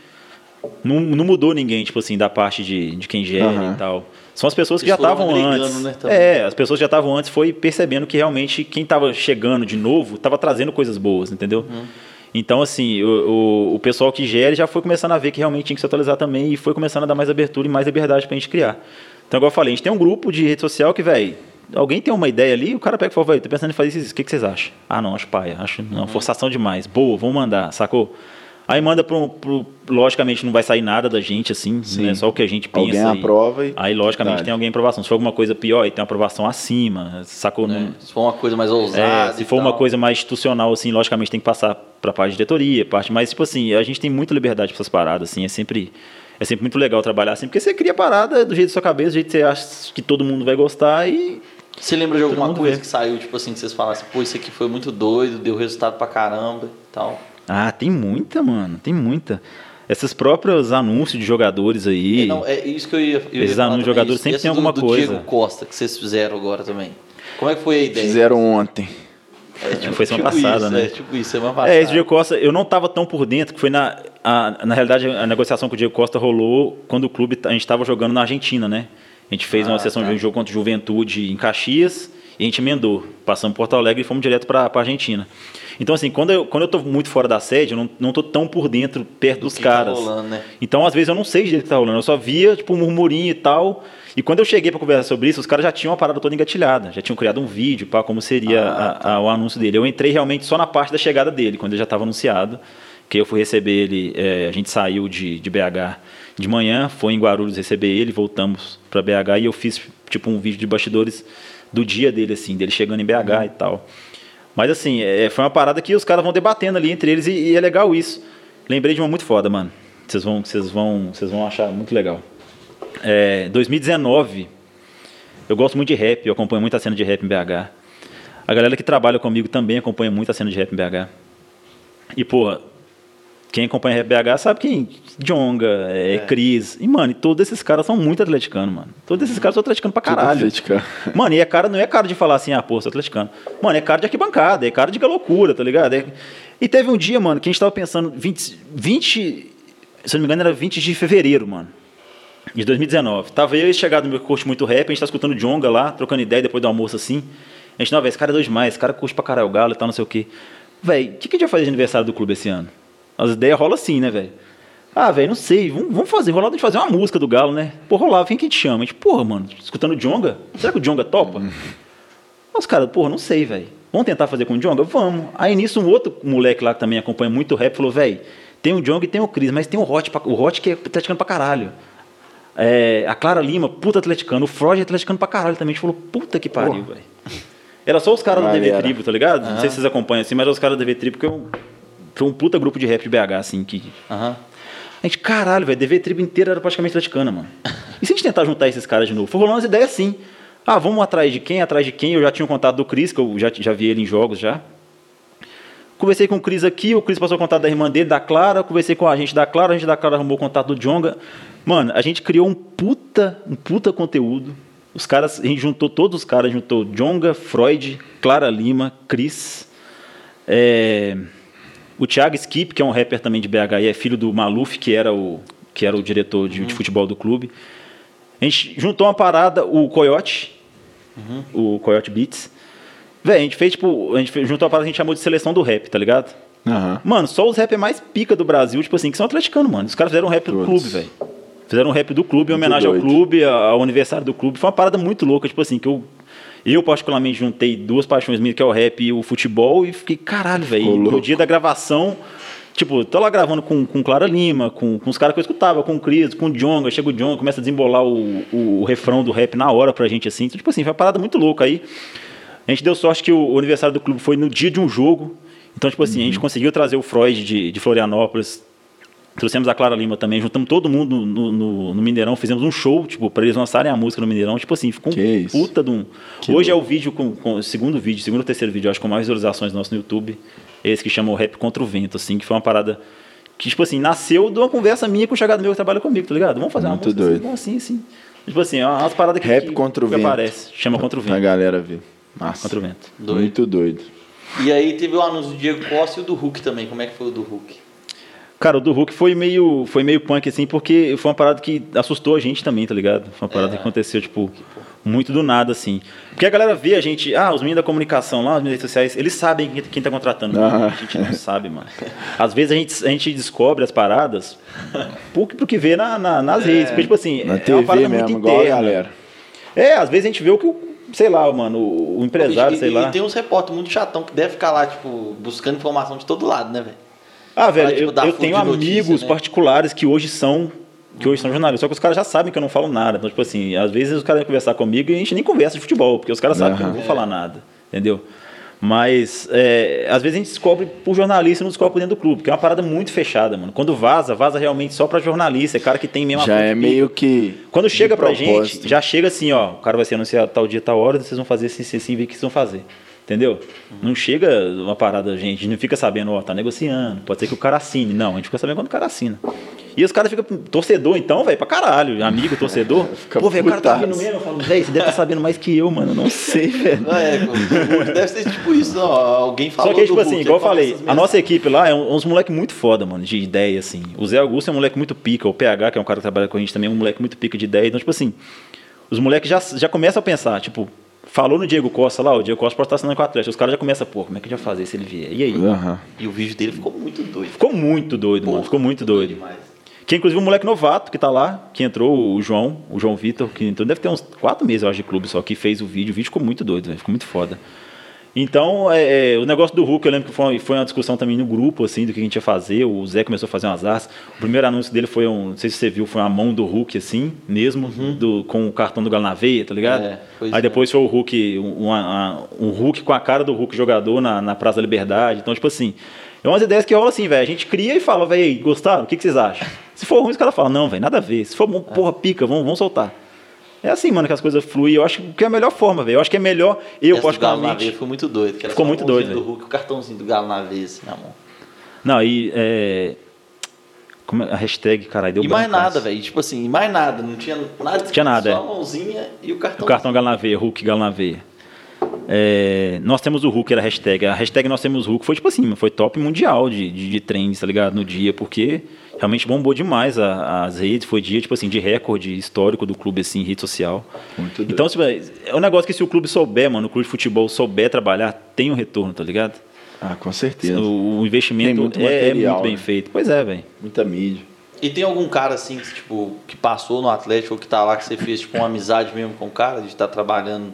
não, não mudou ninguém, tipo assim, da parte de, de quem gera Aham. e tal. São as pessoas que Eles já estavam antes. né, é, as pessoas já estavam antes, foi percebendo que realmente quem estava chegando de novo estava trazendo coisas boas, entendeu? Uhum. Então, assim, o, o, o pessoal que gera já foi começando a ver que realmente tinha que se atualizar também e foi começando a dar mais abertura e mais liberdade pra gente criar. Então, igual eu falei, a gente tem um grupo de rede social que, velho, alguém tem uma ideia ali, o cara pega e fala, velho, tô pensando em fazer isso, o que, que vocês acham? Ah, não, acho paia, acho, Uhum. não, forçação demais. Boa, vamos mandar, sacou? Aí manda pro, pro- Logicamente não vai sair nada da gente, assim, Sim. né? Só o que a gente pensa. Alguém aprova e- Aí, logicamente, tem alguém em aprovação. Se for alguma coisa pior, aí tem uma aprovação acima, sacou? Não- Né? Se for uma coisa mais ousada. é, se for uma tal. coisa mais institucional, assim, logicamente tem que passar para a parte de diretoria, parte, mas tipo assim, a gente tem muita liberdade para essas paradas, assim, é sempre é sempre muito legal trabalhar assim, porque você cria a parada do jeito da sua cabeça, do jeito que você acha que todo mundo vai gostar e Você lembra de alguma coisa vê. que saiu, tipo assim, que vocês falassem, pô, isso aqui foi muito doido, deu resultado pra caramba e tal? ah, tem muita, mano, tem muita. Esses próprios anúncios de jogadores aí. É, não, é isso que eu ia. Eu ia Esses anúncios de jogadores isso. sempre tem do- alguma do coisa. Diego Costa que vocês fizeram agora também. Como é que foi a ideia? Fizeram ontem. É, tipo, Foi semana tipo passada, isso, né? É, tipo isso, semana passada. É, esse Diego Costa, eu não estava tão por dentro, que foi na. a- na realidade, a negociação com o Diego Costa rolou quando o clube. A gente estava jogando na Argentina, né? A gente fez Ah, uma sessão tá. de um jogo contra Juventude em Caxias e a gente emendou. Passamos por Porto Alegre e fomos direto para a Argentina. Então, assim, quando eu, quando eu tô muito fora da sede, eu não, não tô tão por dentro, perto Do dos que tá caras. rolando, né? Então, às vezes, eu não sei direito o que tá rolando. Eu só via, tipo, um murmurinho e tal. E quando eu cheguei para conversar sobre isso, os caras já tinham a parada toda engatilhada. Já tinham criado um vídeo para como seria Ah, a- a- o anúncio dele. Eu entrei realmente só na parte da chegada dele, quando ele já estava anunciado. Que eu fui receber ele, é, a gente saiu de, de BH de manhã, foi em Guarulhos receber ele, voltamos para BH e eu fiz, tipo, um vídeo de bastidores do dia dele, assim, dele chegando em BH e tal. Mas assim, é, foi uma parada que os caras vão debatendo ali entre eles e, e é legal isso. Lembrei de uma muito foda, mano. Vocês vão, vocês vão, vocês vão achar muito legal. É, 2019, eu gosto muito de rap, eu acompanho muito a cena de rap em BH. A galera que trabalha comigo também acompanha muito a cena de rap em BH. E, pô, quem acompanha rap BH sabe quem? Jonga, é, Cris. E, mano, e todos esses caras são muito atleticanos, mano. Todos esses caras são atleticanos pra caralho. atleticano. Mano, e é cara, não é cara de falar assim, ah, pô, sou atleticano. Mano, é cara de arquibancada, é cara de loucura, tá ligado? É- E teve um dia, mano, que a gente tava pensando, 20, 20, se eu não me engano, era 20 de fevereiro, mano. De 2019. Tava eu e chegado no meu curte muito rap, a gente tá escutando Jonga lá, trocando ideia depois do almoço assim. A gente, não, velho, esse cara é dois demais, esse cara curte pra caralho o galo e tal, não sei o quê. Velho, o que, que a gente vai fazer de aniversário do clube esse ano? As ideias rolam assim, né, velho? Ah, velho, não sei, vamos, vamos fazer, rolar de fazer uma música do Galo, né? Pô, rolar, quem que a gente chama? A gente, porra, mano, escutando o Jonga? Será que o Jonga topa? Os caras, porra, não sei, velho. Vamos tentar fazer com o Jonga? Vamos. Aí nisso, um outro moleque lá que também acompanha muito rap falou, velho, tem o Jonga e tem o Cris, mas tem o Hot, pra- o Hot que é atleticano pra caralho. É, a Clara Lima, puta atleticano. O Freud é atleticano pra caralho também. A gente falou, puta que pariu, velho. Era só os caras do DV. Tribo, tá ligado? Não sei se vocês acompanham assim, mas era os caras do DV Tribo, que um, foi um puta grupo de rap de BH, assim, que Aham. a gente, caralho, velho, DV Tribo inteira era praticamente atleticana, mano. E se a gente tentar juntar esses caras de novo? Foi rolando umas ideias assim. Ah, vamos atrás de quem? Atrás de quem? Eu já tinha um contato do Cris, que eu já, já vi ele em jogos já. Conversei com o Cris aqui, o Cris passou o contato da irmã dele, da Clara. Conversei com a gente da Clara, a gente da Clara arrumou o contato do Jonga. Mano, a gente criou um puta, um puta conteúdo. Os caras, a gente juntou todos os caras, juntou Jonga, Freud, Clara Lima, Cris. É, o Thiago Skip, que é um rapper também de BH e é filho do Maluf, que era o, que era o diretor de, de futebol do clube. A gente juntou uma parada, o Coyote, o Coyote Beats. Véi, a gente fez, tipo, a gente fez, juntou uma parada que a gente chamou de seleção do rap, tá ligado? Aham. Mano, só os rappers mais pica do Brasil, tipo assim, que são atleticanos, mano. Os caras fizeram um rap do clube, velho. Fizeram um rap do clube em homenagem ao doido. clube, a- ao aniversário do clube. Foi uma parada muito louca, tipo assim, que eu, eu particularmente juntei duas paixões minhas, que é o rap e o futebol, e fiquei, caralho, velho. No dia da gravação, tipo, tô lá gravando com, com Clara Lima, com, com os caras que eu escutava, com o Cris, com o Jonga, chega o Jonga, começa a desembolar o, o, o refrão do rap na hora pra gente, assim. Então, tipo assim, foi uma parada muito louca aí. A gente deu sorte que o, o aniversário do clube foi no dia de um jogo. Então, tipo assim, a gente conseguiu trazer o Freud de, de Florianópolis. Trouxemos a Clara Lima também, juntamos todo mundo no, no- no Mineirão, fizemos um show, tipo, pra eles lançarem a música no Mineirão. Tipo assim, ficou um puta de um. Que Hoje é o vídeo com, com o segundo vídeo, segundo ou terceiro vídeo, acho, com mais visualizações nosso no YouTube. Esse que chama o Rap Contra o Vento, assim, que foi uma parada que, tipo assim, nasceu de uma conversa minha com o chegado meu que trabalha comigo, tá ligado? Vamos fazer uma Muito música doido. assim, vamos assim, assim. Tipo assim, é umas paradas que, Rap que, Contra o que Vento. aparece. Chama Contra o Vento. galera ver. Massa. Contra o Vento. Doido. Muito doido. E aí teve o anúncio do Diego Costa e o do Hulk também. Como é que foi o do Hulk? Cara, o do Hulk foi meio, foi meio punk, assim, porque foi uma parada que assustou a gente também, tá ligado? Foi uma parada É. que aconteceu, tipo, muito do nada, assim. Porque a galera vê a gente, ah, os meninos da comunicação lá, os meninos redes sociais, eles sabem quem, quem tá contratando. Ah. A gente não sabe, mano. Às vezes a gente, a gente descobre as paradas por, por que vê na, na- nas redes. Porque, tipo assim, Na é uma TV parada mesmo, muito interna. galera. É, às vezes a gente vê o que, o- sei lá, mano, o, o empresário, e, sei e- lá. e tem uns repórteres muito chatão que deve ficar lá, tipo, buscando informação de todo lado, né, velho? Ah, velho, tipo, eu, eu tenho notícia, amigos né? particulares que hoje são que hoje são jornalistas, só que os caras já sabem que eu não falo nada. Então, tipo assim, às vezes os caras vêm conversar comigo e a gente nem conversa de futebol, porque os caras sabem que eu não vou falar nada, entendeu? Mas é, às vezes a gente descobre por jornalista e não descobre por dentro do clube, que é uma parada muito fechada, mano. Quando vaza, vaza realmente só pra jornalista, é cara que tem mesmo Já é meio que. Quando chega pra propósito. gente, já chega assim, ó, o cara vai ser anunciado tal dia, tal hora, vocês vão fazer assim, assim, assim, ver o que vocês vão fazer. Entendeu? Não chega uma parada, a gente não fica sabendo, ó, tá negociando, pode ser que o cara assine. Não, a gente fica sabendo quando o cara assina. E os caras ficam, torcedor então, velho, pra caralho, amigo, torcedor. Pô, velho, o cara tá vindo mesmo. Eu falo, velho, você deve estar sabendo mais que eu, mano, não sei, velho. Não, é, deve ser tipo isso, ó, alguém falou Só que, tipo assim, Hulk, igual eu falei, a nossa equipe lá é uns moleque muito foda, mano, de ideia, assim. O Zé Augusto é um moleque muito pica, o PH, que é um cara que trabalha com a gente também, é um moleque muito pica de ideia. Então, tipo assim, os moleques já, já começam a pensar, tipo, falou no Diego Costa lá, o Diego Costa pode estar assinando com o Atlético. Os caras já começam, pô, como é que a gente vai fazer se ele vier? E aí? Aham. E o vídeo dele ficou muito doido. Ficou muito doido, mano, ficou muito doido. demais. Que inclusive um moleque novato que tá lá, que entrou, o João, o João Vitor, que entrou, deve ter uns quatro meses, eu acho, de clube só, que fez o vídeo. O vídeo ficou muito doido, velho, ficou muito foda. Então, é, é, o negócio do Hulk, eu lembro que foi, foi uma discussão também no grupo, assim, do que a gente ia fazer. O Zé começou a fazer umas artes. O primeiro anúncio dele foi um, não sei se você viu, foi uma mão do Hulk, assim, mesmo, do, com o cartão do Galo na veia, tá ligado? É, Aí é. depois foi o Hulk, um, uma- uma- um Hulk com a cara do Hulk jogador na, na Praça da Liberdade. Então, tipo assim, É umas ideias que rolam assim, velho. A gente cria e fala, velho, gostaram? O que, que vocês acham? Se for ruim, os caras falam, não, velho, nada a ver. Se for bom, porra, pica, vamos, vamos soltar. É assim, mano, que as coisas fluem. Eu acho que é a melhor forma, velho. Eu acho que é melhor eu, Essa do Galo na particularmente. foi muito doido. que Ficou muito doido, do Hulk, o cartãozinho do Galo na veia, assim, na mão. Não, e. É... Como é a hashtag, caralho, deu e mais nada, velho. Tipo assim, mais nada. Não tinha nada. Tinha nada, Só é. a mãozinha e o cartão. O cartão Galo na veia, Hulk Galo na veia. É, nós temos o Hulk, era a hashtag. A hashtag nós temos o Hulk foi tipo assim, foi top mundial de, de, de trends, tá ligado? No dia, porque realmente bombou demais a- as redes, foi dia, tipo assim, de recorde histórico do clube, assim, em rede social. Muito doido. Então, tipo, é um negócio que se o clube souber, mano, o clube de futebol souber trabalhar, tem um retorno, tá ligado? Ah, com certeza. O, o Tem investimento muito é, é muito bem né? feito. Pois é, velho. Muita mídia. E tem algum cara assim que, tipo, que passou no Atlético ou que tá lá, que você fez tipo, uma amizade mesmo com o cara, de estar trabalhando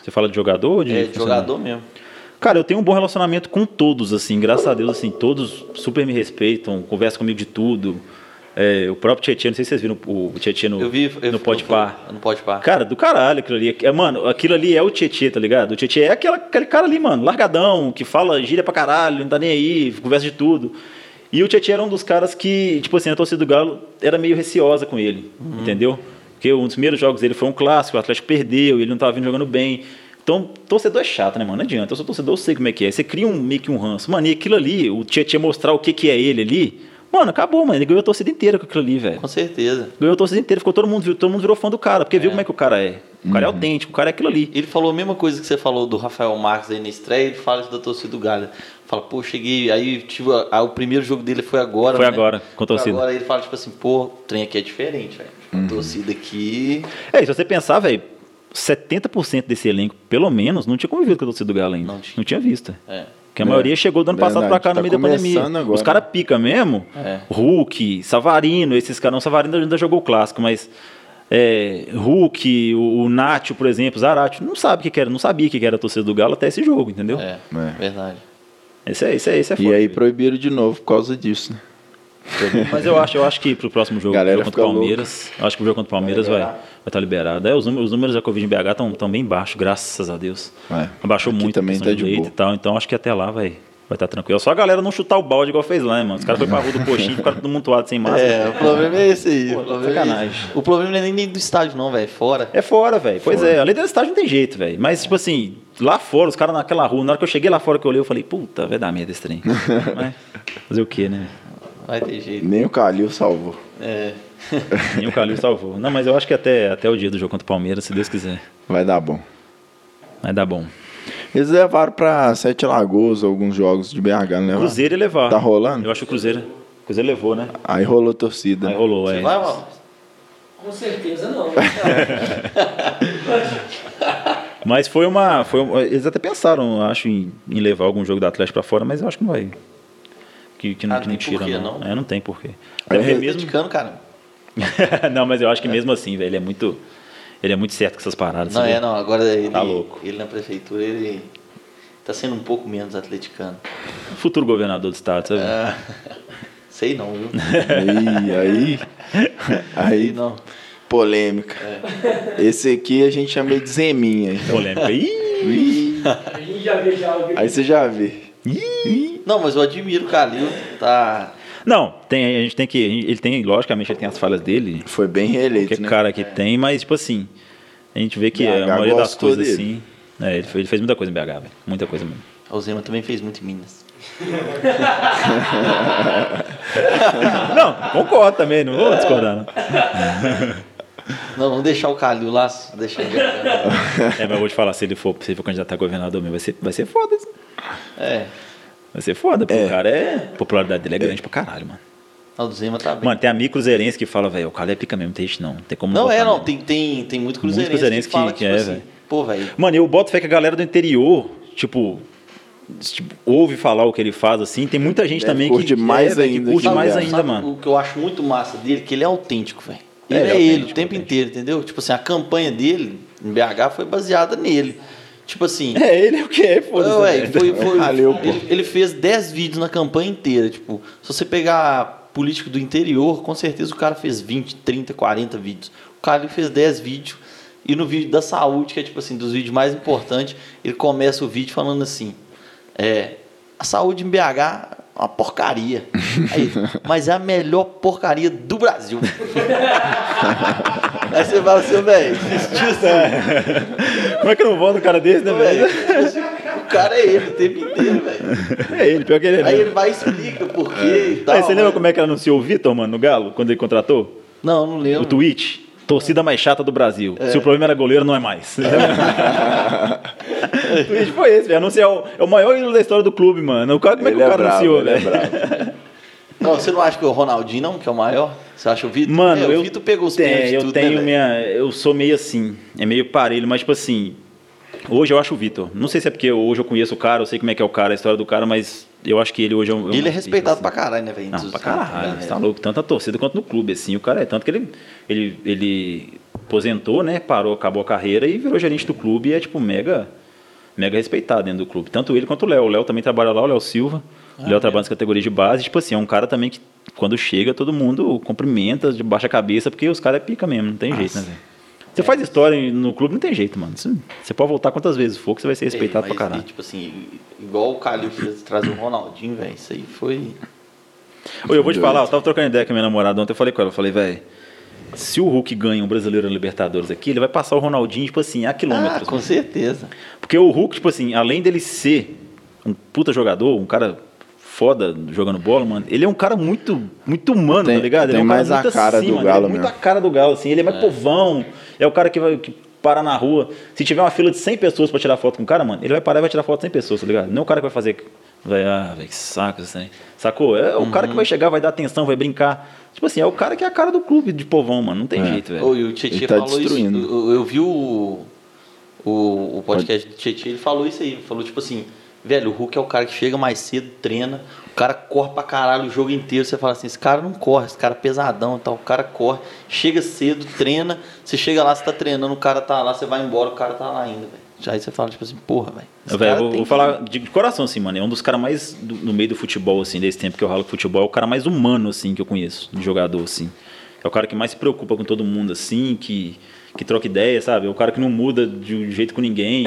Você fala de jogador ou de, é, de jogador mesmo. Cara, eu tenho um bom relacionamento com todos, assim, graças a Deus, assim, todos super me respeitam, conversam comigo de tudo. É, o próprio Tietchan, não sei se vocês viram o Tietchan no, Eu vi. Eu, no Pode Par. No Pode Par. Cara, do caralho aquilo ali. É, mano, aquilo ali é o Tietchan, tá ligado? O Tietchan é aquela, aquele cara ali, mano, largadão, que fala gíria pra caralho, não tá nem aí, conversa de tudo. E o Tietchan era um dos caras que, tipo assim, a torcida do Galo era meio receosa com ele, entendeu? Porque um dos primeiros jogos dele foi um clássico, o Atlético perdeu, ele não tava vindo jogando bem. Então, torcedor é chato, né, mano? Não adianta. Eu sou torcedor, eu sei como é que é. Você cria um, meio que um ranço. Mano, e aquilo ali, o Tietchan mostrar o que, que é ele ali, mano, acabou, mano. Ele ganhou a torcida inteira com aquilo ali, velho. Com certeza. Ganhou a torcida inteira, ficou todo mundo, viu, todo mundo virou fã do cara, porque viu como é que o cara é. O cara é autêntico, o cara é aquilo ali. Ele falou a mesma coisa que você falou do Rafael Marques aí na estreia, ele fala isso da torcida do Galho. Fala, pô, cheguei, aí tive, a- a- o primeiro jogo dele foi agora. Foi né? agora, com a Foi torcida. Agora ele fala, tipo assim, pô, o trem aqui é diferente, velho. A torcida aqui. É, e se você pensar, velho, 70% desse elenco, pelo menos, não tinha convivido com a torcida do Galo ainda. Não Não tinha. tinha, vista. É. Porque a É, maioria chegou do ano passado pra verdade, cá no tá meio da pandemia. agora. Os caras pica mesmo. É. Hulk, Savarino, esses caras. Não, Savarino ainda jogou o clássico, mas. É, Hulk, o, o Nacho, por exemplo, Zarate, não sabe o que, era, não sabia o que era a torcida do Galo até esse jogo, entendeu? É, É. verdade. Esse é, esse é, esse é E foda, aí velho. proibiram de novo por causa disso, né? Mas eu acho, eu acho que pro próximo jogo, Galera jogo contra o Palmeiras, eu acho que o jogo contra o Palmeiras vai liberar. vai estar liberado. É, os, números, os números da Covid em BH estão bem baixos, graças a Deus. É. Abaixou Aqui muito também tá de leite boa. e tal, então acho que até lá vai vai estar tranquilo. Só a galera não chutar o balde igual fez lá, né, mano? Os caras foram pra rua do coxinho e ficaram todo mutuado sem máscara. É, o problema é esse aí. Pô, o, problema é sacanagem. esse. o problema não é nem nem do estádio, não, velho. Fora. É fora, velho. Pois é, além do estádio não tem jeito, velho. Mas, tipo assim, lá fora, os caras naquela rua, na hora que eu cheguei lá fora que eu olhei, eu falei, puta, vai dar merda esse trem. Mas, fazer o quê, né? Vai ter jeito. Nem o Calil salvou. É. Nem o Calil salvou. Não, mas eu acho que até, até o dia do jogo contra o Palmeiras, se Deus quiser, Vai dar bom. vai dar bom. Eles levaram pra Sete Lagoas alguns jogos de BH, não levaram? Cruzeiro ia levar. Tá rolando? Eu acho que o Cruzeiro, o Cruzeiro levou, né? Aí rolou torcida. Aí rolou, Você é. vai, mano? Com certeza não. Mas foi uma, foi uma- Eles até pensaram, eu acho, em, em levar algum jogo do Atlético pra fora, mas eu acho que não vai. Que, que não, Ah, que não tem tira, porquê, não. não? É, não tem porquê. É, Até porque Mesmo... Atleticano, cara. não, mas eu acho que mesmo assim, velho, ele é muito. Ele é muito certo com essas paradas. Não, é, não. Agora ele, Tá louco. ele na prefeitura, ele tá sendo um pouco menos atleticano. Futuro governador do estado, sabe? Ah, sei não, viu? Aí, aí, Sei aí, não. polêmica. Esse aqui a gente chama de Zeminha. Então. Polêmica. Ih! Ih, A gente já vê já alguém. Aí você já vê. Não, mas eu admiro o Calil. Tá. Não, tem, a gente tem que. Ele tem, logicamente, ele tem as falhas dele. Foi bem reeleito, Qualquer né? cara que tem, mas, tipo assim, a gente vê que BH a maioria das coisas dele. assim. É, ele, fez, ele fez muita coisa em BH, velho. Muita coisa mesmo. O Zema também fez muito em Minas. Não, concordo também, não vou discordar. Não. Não, vamos deixar o Calil lá. Deixa ele. É, mas eu vou te falar, se ele for, se ele for candidato a governador mesmo, vai ser, vai ser foda. isso. É. Vai ser foda, porque É. o cara é. A popularidade dele é grande pra caralho, mano. Não, o Zema tá bem. Mano, tem amigo cruzeirense que fala, velho, o cara é pica mesmo, tem gente não. Não tem como não, é, não. Tem, tem, tem muito cruzeirense, cruzeirense que, fala que- que, que tipo é, assim, velho. pô, velho. Mano, eu boto fé que a galera do interior, tipo, tipo, ouve falar o que ele faz assim. Tem muita gente Deve também curte que, mais é, ainda que curte que mais ainda, Sabe mano. O que eu acho muito massa dele, que ele é autêntico, velho. É, Ele é, é ele o tempo autêntico. inteiro, entendeu? Tipo assim, a campanha dele em BH foi baseada nele. Tipo assim. É, ele é o que é, foda-se. Não, é, né? foi, foi- Valeu, pô. ele, ele fez 10 vídeos na campanha inteira. Tipo, se você pegar político do interior, com certeza o cara fez 20, 30, 40 vídeos. O cara ele fez 10 vídeos. E no vídeo da saúde, que é tipo assim, dos vídeos mais importantes, ele começa o vídeo falando assim: É. a saúde em BH uma porcaria. Aí, mas é a melhor porcaria do Brasil. Aí você fala assim, velho, existiu isso. Como é que não volta um cara desse, né, velho? O cara é ele o tempo inteiro, velho. É ele, pior que ele é. Aí mesmo. ele vai e explica por quê e tal. Aí, você lembra mas- como é que anunciou o Vitor, mano, no Galo, quando ele contratou? Não, não lembro. O tweet. Torcida mais chata do Brasil. É. Se o problema era goleiro, não é mais. o tweet foi esse, velho. Anunciar o, é o maior ídolo da história do clube, mano. O cara, como é que Ele o é cara bravo, anunciou, é velho? bravo. Não, você não acha que é o Ronaldinho não, que é o maior? Você acha o Vitor? Mano, é, o eu, Vitor pegou os pênaltis eu tudo, tenho né, minha, eu sou meio assim, é meio parelho, mas tipo assim, hoje eu acho o Vitor. Não sei se é porque hoje eu conheço o cara, eu sei como é que é o cara, a história do cara, mas eu acho que ele hoje é um. E ele é respeitado assim. pra caralho, né, velho? Não, pra caralho, né, você tá louco, tanto na torcida quanto no clube, assim, o cara é tanto que ele, ele, ele aposentou, né, parou, acabou a carreira e virou gerente do clube e é tipo mega, mega respeitado dentro do clube, tanto ele quanto o Léo, o Léo também trabalha lá, o Léo Silva, o Léo trabalha nas categorias de base, tipo assim, é um cara também que quando chega todo mundo cumprimenta, de baixa a cabeça, porque os caras é pica mesmo, não tem jeito, né, velho. Você faz história no clube, não tem jeito, mano. Você, pode voltar quantas vezes for que você vai ser respeitado Ei, pra mas, caralho. Tipo assim, igual o Calil trazer o Ronaldinho, velho. Isso aí foi. Ô, eu vou te falar, eu tava trocando ideia com a minha namorada ontem, eu falei com ela, eu falei, velho, se o Hulk ganha um brasileiro na Libertadores aqui, ele vai passar o Ronaldinho, tipo assim, a Ah, quilômetros. com certeza. Porque o Hulk, tipo assim, além dele ser um puta jogador, um cara foda jogando bola, mano, ele é um cara muito, muito humano, Tem- tá ligado? Ele tem é um cara mais a muito cara assim, do mano, Galo ele é muito mesmo. a cara do Galo, assim, ele é mais povão, é o cara que vai que parar na rua. Se tiver uma fila de 100 pessoas pra tirar foto com o cara, mano, ele vai parar e vai tirar foto de 100 pessoas, tá ligado? Não é o cara que vai fazer, vai, ah, velho, que saco isso aí. Sacou? É o cara que vai chegar, vai dar atenção, vai brincar. Tipo assim, é o cara que é a cara do clube de povão, mano, não tem jeito, velho. E o Tietchan Ele tá falou destruindo. isso. Eu, eu vi o, o, o podcast do Tietchan, ele falou isso aí. Falou tipo assim, velho, o Hulk é o cara que chega mais cedo, treina, o cara corre pra caralho o jogo inteiro. Você fala assim, esse cara não corre, esse cara é pesadão e tal. O cara corre, chega cedo, treina. Você chega lá, você tá treinando, o cara tá lá, você vai embora, o cara tá lá ainda, velho. Já aí você fala, tipo assim, porra, velho. velho, vou, vou que- falar de coração, assim, mano. É um dos caras mais, do- no meio do futebol, assim, desse tempo que eu ralo com futebol, é o cara mais humano, assim, que eu conheço, de jogador, assim. É o cara que mais se preocupa com todo mundo, assim, que, que troca ideia, sabe? É o cara que não muda de um jeito com ninguém.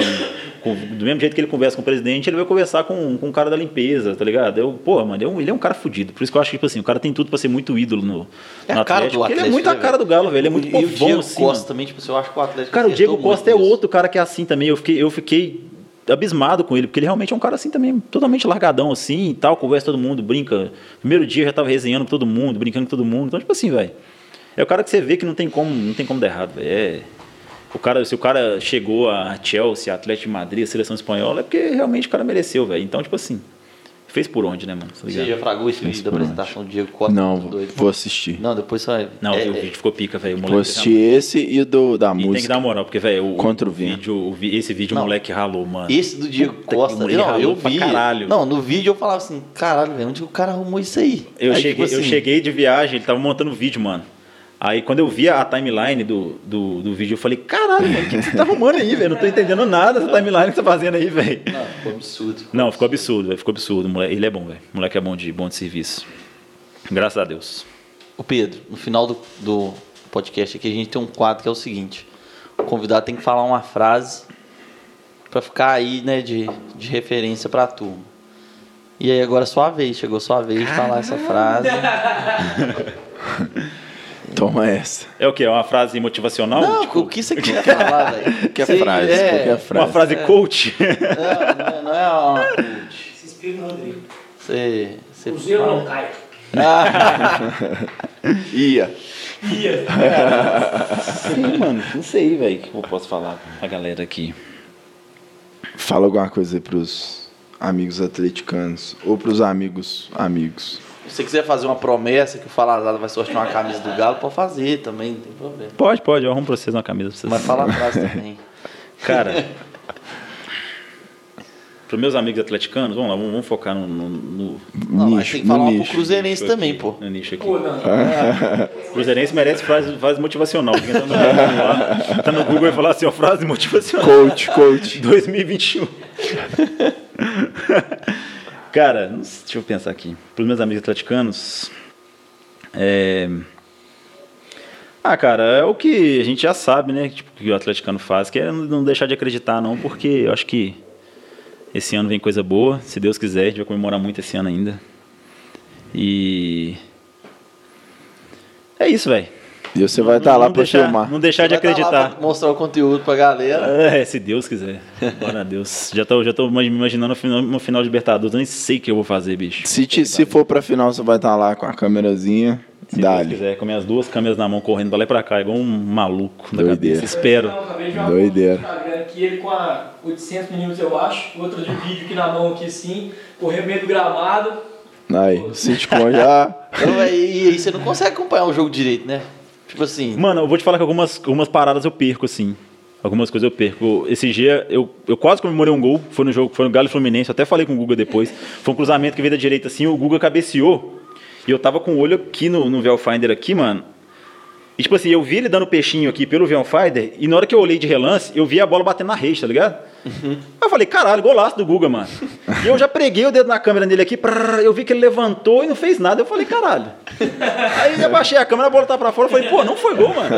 Com- do mesmo jeito que ele conversa com o presidente, ele vai conversar com, com o cara da limpeza, tá ligado? Eu, porra, mano, ele é, um, ele é um cara fudido. Por isso que eu acho que, tipo assim, o cara tem tudo pra ser muito ídolo no, É no a cara Atlético. do porque ele é Atlético, muito a né, cara do? Galo, velho. Ele é muito E, e o Diego assim, Costa mano. também, tipo eu acho que o Atlético Cara, o Diego Costa é outro cara que é assim também. Eu fiquei, eu fiquei abismado com ele, porque ele realmente é um cara assim também, totalmente largadão assim e tal, conversa com todo mundo, brinca. Primeiro dia eu já tava resenhando com todo mundo, brincando com todo mundo. Então, tipo assim, velho. É o cara que você vê que não tem como, não tem como dar errado, velho. É, o cara, se o cara chegou a Chelsea, Atlético de Madrid, a seleção espanhola, é porque realmente o cara mereceu, velho. Então, tipo assim, fez por onde, né, mano? Tá Você já fragou esse vídeo da por onde? apresentação do Diego Costa? Não, doido. vou assistir. Não, depois vai. Não, é, o é, vídeo ficou pica, velho. Vou moleque assistir esse e o do, da E tem que música. dar uma moral, porque, velho, o, Contra o o vídeo, o esse vídeo Não. o moleque ralou, mano. Esse do Diego Puta que Costa, ele não, ralou eu pra vi. caralho. Não, no vídeo eu falava assim, caralho, velho, onde que o cara arrumou isso aí? Eu, Aí, cheguei, tipo eu assim, cheguei de viagem, ele tava montando o vídeo, mano. Aí quando eu vi a timeline do, do, do vídeo, eu falei, caralho, mano, o que, que você tá arrumando aí, velho? Não tô entendendo nada dessa timeline que você tá fazendo aí, velho. Não, ficou absurdo. Não, ficou absurdo, velho. Ficou absurdo. O moleque- Ele é bom, velho. O moleque é bom de, bom de serviço. Graças a Deus. Ô Pedro, no final do, do podcast aqui a gente tem um quadro que é o seguinte: o convidado tem que falar uma frase pra ficar aí, né, de, de referência pra turma. E aí agora é sua vez, chegou sua vez de falar essa frase. Toma essa. É o quê? É uma frase motivacional? Não, Tipo, o que você quiser falar, velho. Qualquer Você- frase, é, qualquer frase. uma frase coach? Não, não é- não é uma coach. Se inspira no Rodrigo. Você, você O fala- não cai. Ia. Ia. Sim, mano. Não sei, velho. O que eu posso falar pra galera aqui? Fala alguma coisa aí pros amigos atleticanos. Ou pros amigos amigos. Se você quiser fazer uma promessa que o Falazada vai sortear uma camisa do Galo, pode fazer também, não tem problema. Pode, pode. Eu arrumo pra vocês uma camisa pra vocês. Mas fala a frase também. Cara, para meus amigos atleticanos, vamos lá, vamos, vamos focar no, no, no- Não, mas nicho, tem que falar no uma pro nicho. Cruzeirense nicho também, aqui, pô. No nicho aqui. Pô, não. Cruzeirense merece frase, frase motivacional. Quem tá no, Google lá, tá no Google e falar assim, ó, frase motivacional. Coach, coach. 2021. Cara, deixa eu pensar aqui. Para os meus amigos atleticanos, é... Ah, cara, é o que a gente já sabe, né? Tipo, que o atleticano faz, que é não deixar de acreditar, não, porque eu acho que Esse ano vem coisa boa, se Deus quiser, a gente vai comemorar muito esse ano ainda. E. É isso, velho. E você vai estar lá não pra deixar, filmar. Não deixar de tá lá acreditar. pra mostrar o conteúdo pra galera. É, se Deus quiser. Bora a Deus. Já tô, já tô me imaginando no final, no final de Libertadores. Eu nem sei o que eu vou fazer, bicho. Se, te- se for pra final, você vai estar lá com a câmerazinha. Se Deus quiser, com minhas duas câmeras na mão, correndo pra lá e pra cá, igual um maluco da Doideira. cabeça. Espero. Não, uma Doideira. aqui, ele com a 800 milímetros, eu acho. Outra de vídeo aqui na mão, aqui assim. Correndo no meio do gramado. Aí, o sitcom já. Então, é, e aí você não consegue acompanhar o jogo direito, né? Tipo assim, Mano, eu vou te falar que algumas, algumas paradas eu perco, assim. Algumas coisas eu perco. Esse dia eu, eu quase comemorei um gol. Foi no jogo, foi no Galo Fluminense. Eu até falei com o Guga depois. Foi um cruzamento que veio da direita assim. O Guga cabeceou. E eu tava com o olho aqui no, no Velfinder aqui, mano. E tipo assim, eu vi ele dando peixinho aqui pelo Velfinder. E na hora que eu olhei de relance, eu vi a bola batendo na rede, tá ligado? Aí eu falei, caralho, golaço do Guga, mano. E eu já preguei o dedo na câmera dele aqui. prrr, eu vi que ele levantou e não fez nada. Eu falei, caralho. Aí eu baixei a câmera, a bola tá pra fora. Eu falei, pô, não foi gol, mano.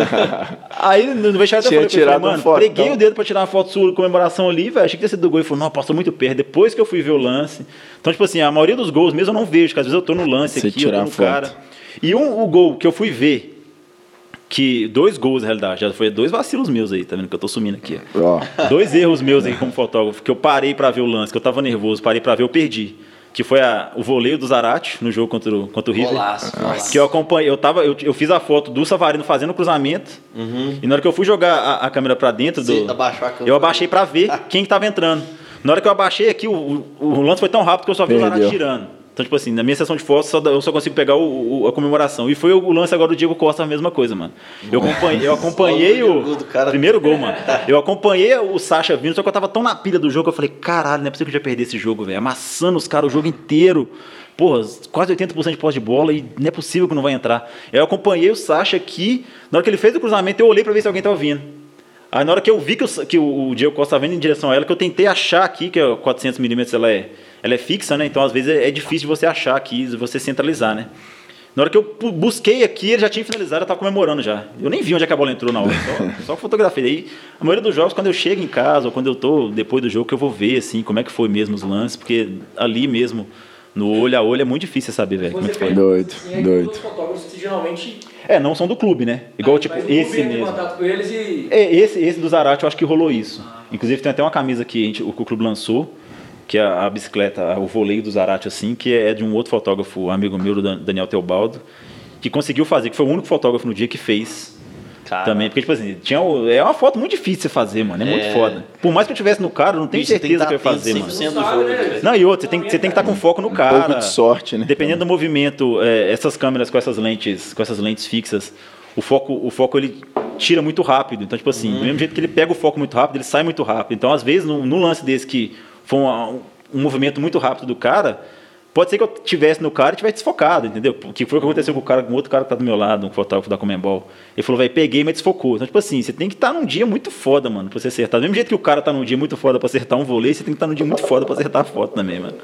Aí no vestiário Tinha falei, um mano, fotão. preguei o dedo pra tirar uma foto sua comemoração ali, velho. Achei que ia ser do gol. Ele falou, não, passou muito perto. Depois que eu fui ver o lance. Então, tipo assim, a maioria dos gols mesmo eu não vejo, porque às vezes eu tô no lance Você aqui, eu tirar tô no foto. cara. E um, o gol que eu fui ver, que dois gols na realidade, já foi dois vacilos meus aí, tá vendo que eu tô sumindo aqui. ó. Dois erros meus aí como fotógrafo, que eu parei pra ver o lance, que eu tava nervoso, parei pra ver, eu perdi. Que foi a- o voleio do Zarate no jogo contra o, contra o River. golaço, golaço. Que eu acompanhei, eu, tava, eu, eu fiz a foto do Savarino fazendo o cruzamento. E na hora que eu fui jogar a, a câmera pra dentro Você do. abaixou a câmera. Eu abaixei pra ver quem que tava entrando. Na hora que eu abaixei aqui, o, o, o lance foi tão rápido que eu só vi o Perdeu. Zarate tirando. Então, tipo assim, na minha sessão de fotos só eu só consigo pegar o, o- a comemoração. E foi o lance agora do Diego Costa, a mesma coisa, mano. Eu acompanhei, eu acompanhei o gol. Primeiro gol, mano. Eu acompanhei o Sacha vindo, só que eu tava tão na pilha do jogo que eu falei, caralho, não é possível que eu já perder esse jogo, velho. Amassando os caras o jogo inteiro. Porra, quase 80% de posse de bola e não é possível que não vai entrar. Eu acompanhei o Sacha aqui, na hora que ele fez o cruzamento, eu olhei pra ver se alguém tava vindo. Aí na hora que eu vi que o, que o Diego Costa estava vindo em direção a ela, que eu tentei achar aqui, que é 400mm ela é, ela é fixa, né? Então às vezes é, é difícil de você achar aqui, de você centralizar, né? Na hora que eu busquei aqui, ele já tinha finalizado, eu tava comemorando já. Eu nem vi onde é que a bola entrou na hora, só, só fotografei. Aí, a maioria dos jogos, quando eu chego em casa, ou quando eu tô depois do jogo, que eu vou ver, assim, como é que foi mesmo os lances, porque ali mesmo, no olho a olho, é muito difícil saber, velho, como é que foi. Doido, Assim, é doido. Os fotógrafos que geralmente. É, não são do clube, né? Igual, tipo, mas o clube esse mesmo. contato com eles e. É, esse, esse do Zarate eu acho que rolou isso. Inclusive tem até uma camisa que a gente- o, que o clube lançou, que é a, a bicicleta, o voleio do Zarate, assim, que é de um outro fotógrafo, amigo meu, Daniel Teobaldo, que conseguiu fazer, que foi o único fotógrafo no dia que fez Cara, também. Porque, tipo assim, tinha, é uma foto muito difícil de você fazer, mano. É, muito É. foda. Por mais que eu tivesse no cara, eu não tenho Bicho, você tem certeza que que eu ia tá fazer, mano. 100% do Sabe, jogo. né? Não, e outro, você tem, que- você tem que estar com foco no cara. Um pouco de sorte, né? Dependendo do movimento, é, essas câmeras com essas lentes, com essas lentes fixas, o foco, o foco ele tira muito rápido. Então, tipo assim, do mesmo jeito que ele pega o foco muito rápido, ele sai muito rápido. Então, às vezes, num, num lance desse que foi um, um movimento muito rápido do cara, pode ser que eu tivesse no cara e tivesse desfocado, entendeu? Que foi o que aconteceu com o cara, com outro cara que tá do meu lado, um fotógrafo da Comembol. Ele falou, velho, peguei, mas desfocou. Então, tipo assim, você tem que estar num dia muito foda, mano, pra você acertar. Do mesmo jeito que o cara tá num dia muito foda pra acertar um vôlei, você tem que estar num dia muito foda pra acertar a foto também, mano.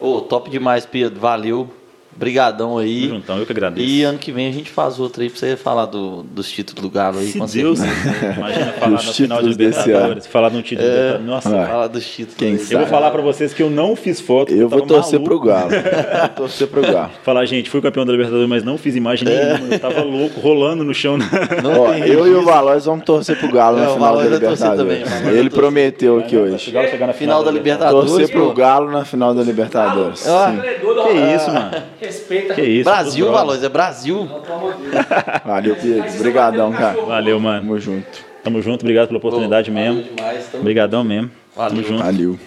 Ô, top demais, Pedro. Valeu. Brigadão aí. Juntão, eu que agradeço. E ano que vem a gente faz outro aí pra você falar do, dos títulos do Galo aí. Se com Deus certeza. Imagina falar no final de títulos desse Libertadores. Falar no título de Libertadores. Nossa. Falar dos títulos. Quem aí. eu vou falar pra vocês que eu não fiz foto. Eu vou tava torcer maluco. pro Galo. Vou torcer pro Galo. Falar, gente, fui campeão da Libertadores, mas não fiz imagem nenhuma. Eu tava louco, rolando no chão. Ó, eu e o Valois vamos torcer pro Galo É, na final da Libertadores. também, Ele prometeu aqui hoje. Final da Libertadores. Torcer pro. Galo na final da Libertadores. Ah. Que isso, mano. Respeita. Que isso. Brasil. Valois, é Brasil. Valeu, Pedro. Obrigadão, cara. Valeu, mano. Tamo junto. Tamo junto, obrigado pela oportunidade Valeu mesmo. demais, tamo- Obrigadão mesmo. Valeu. Tamo junto. Valeu.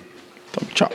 Então, tchau.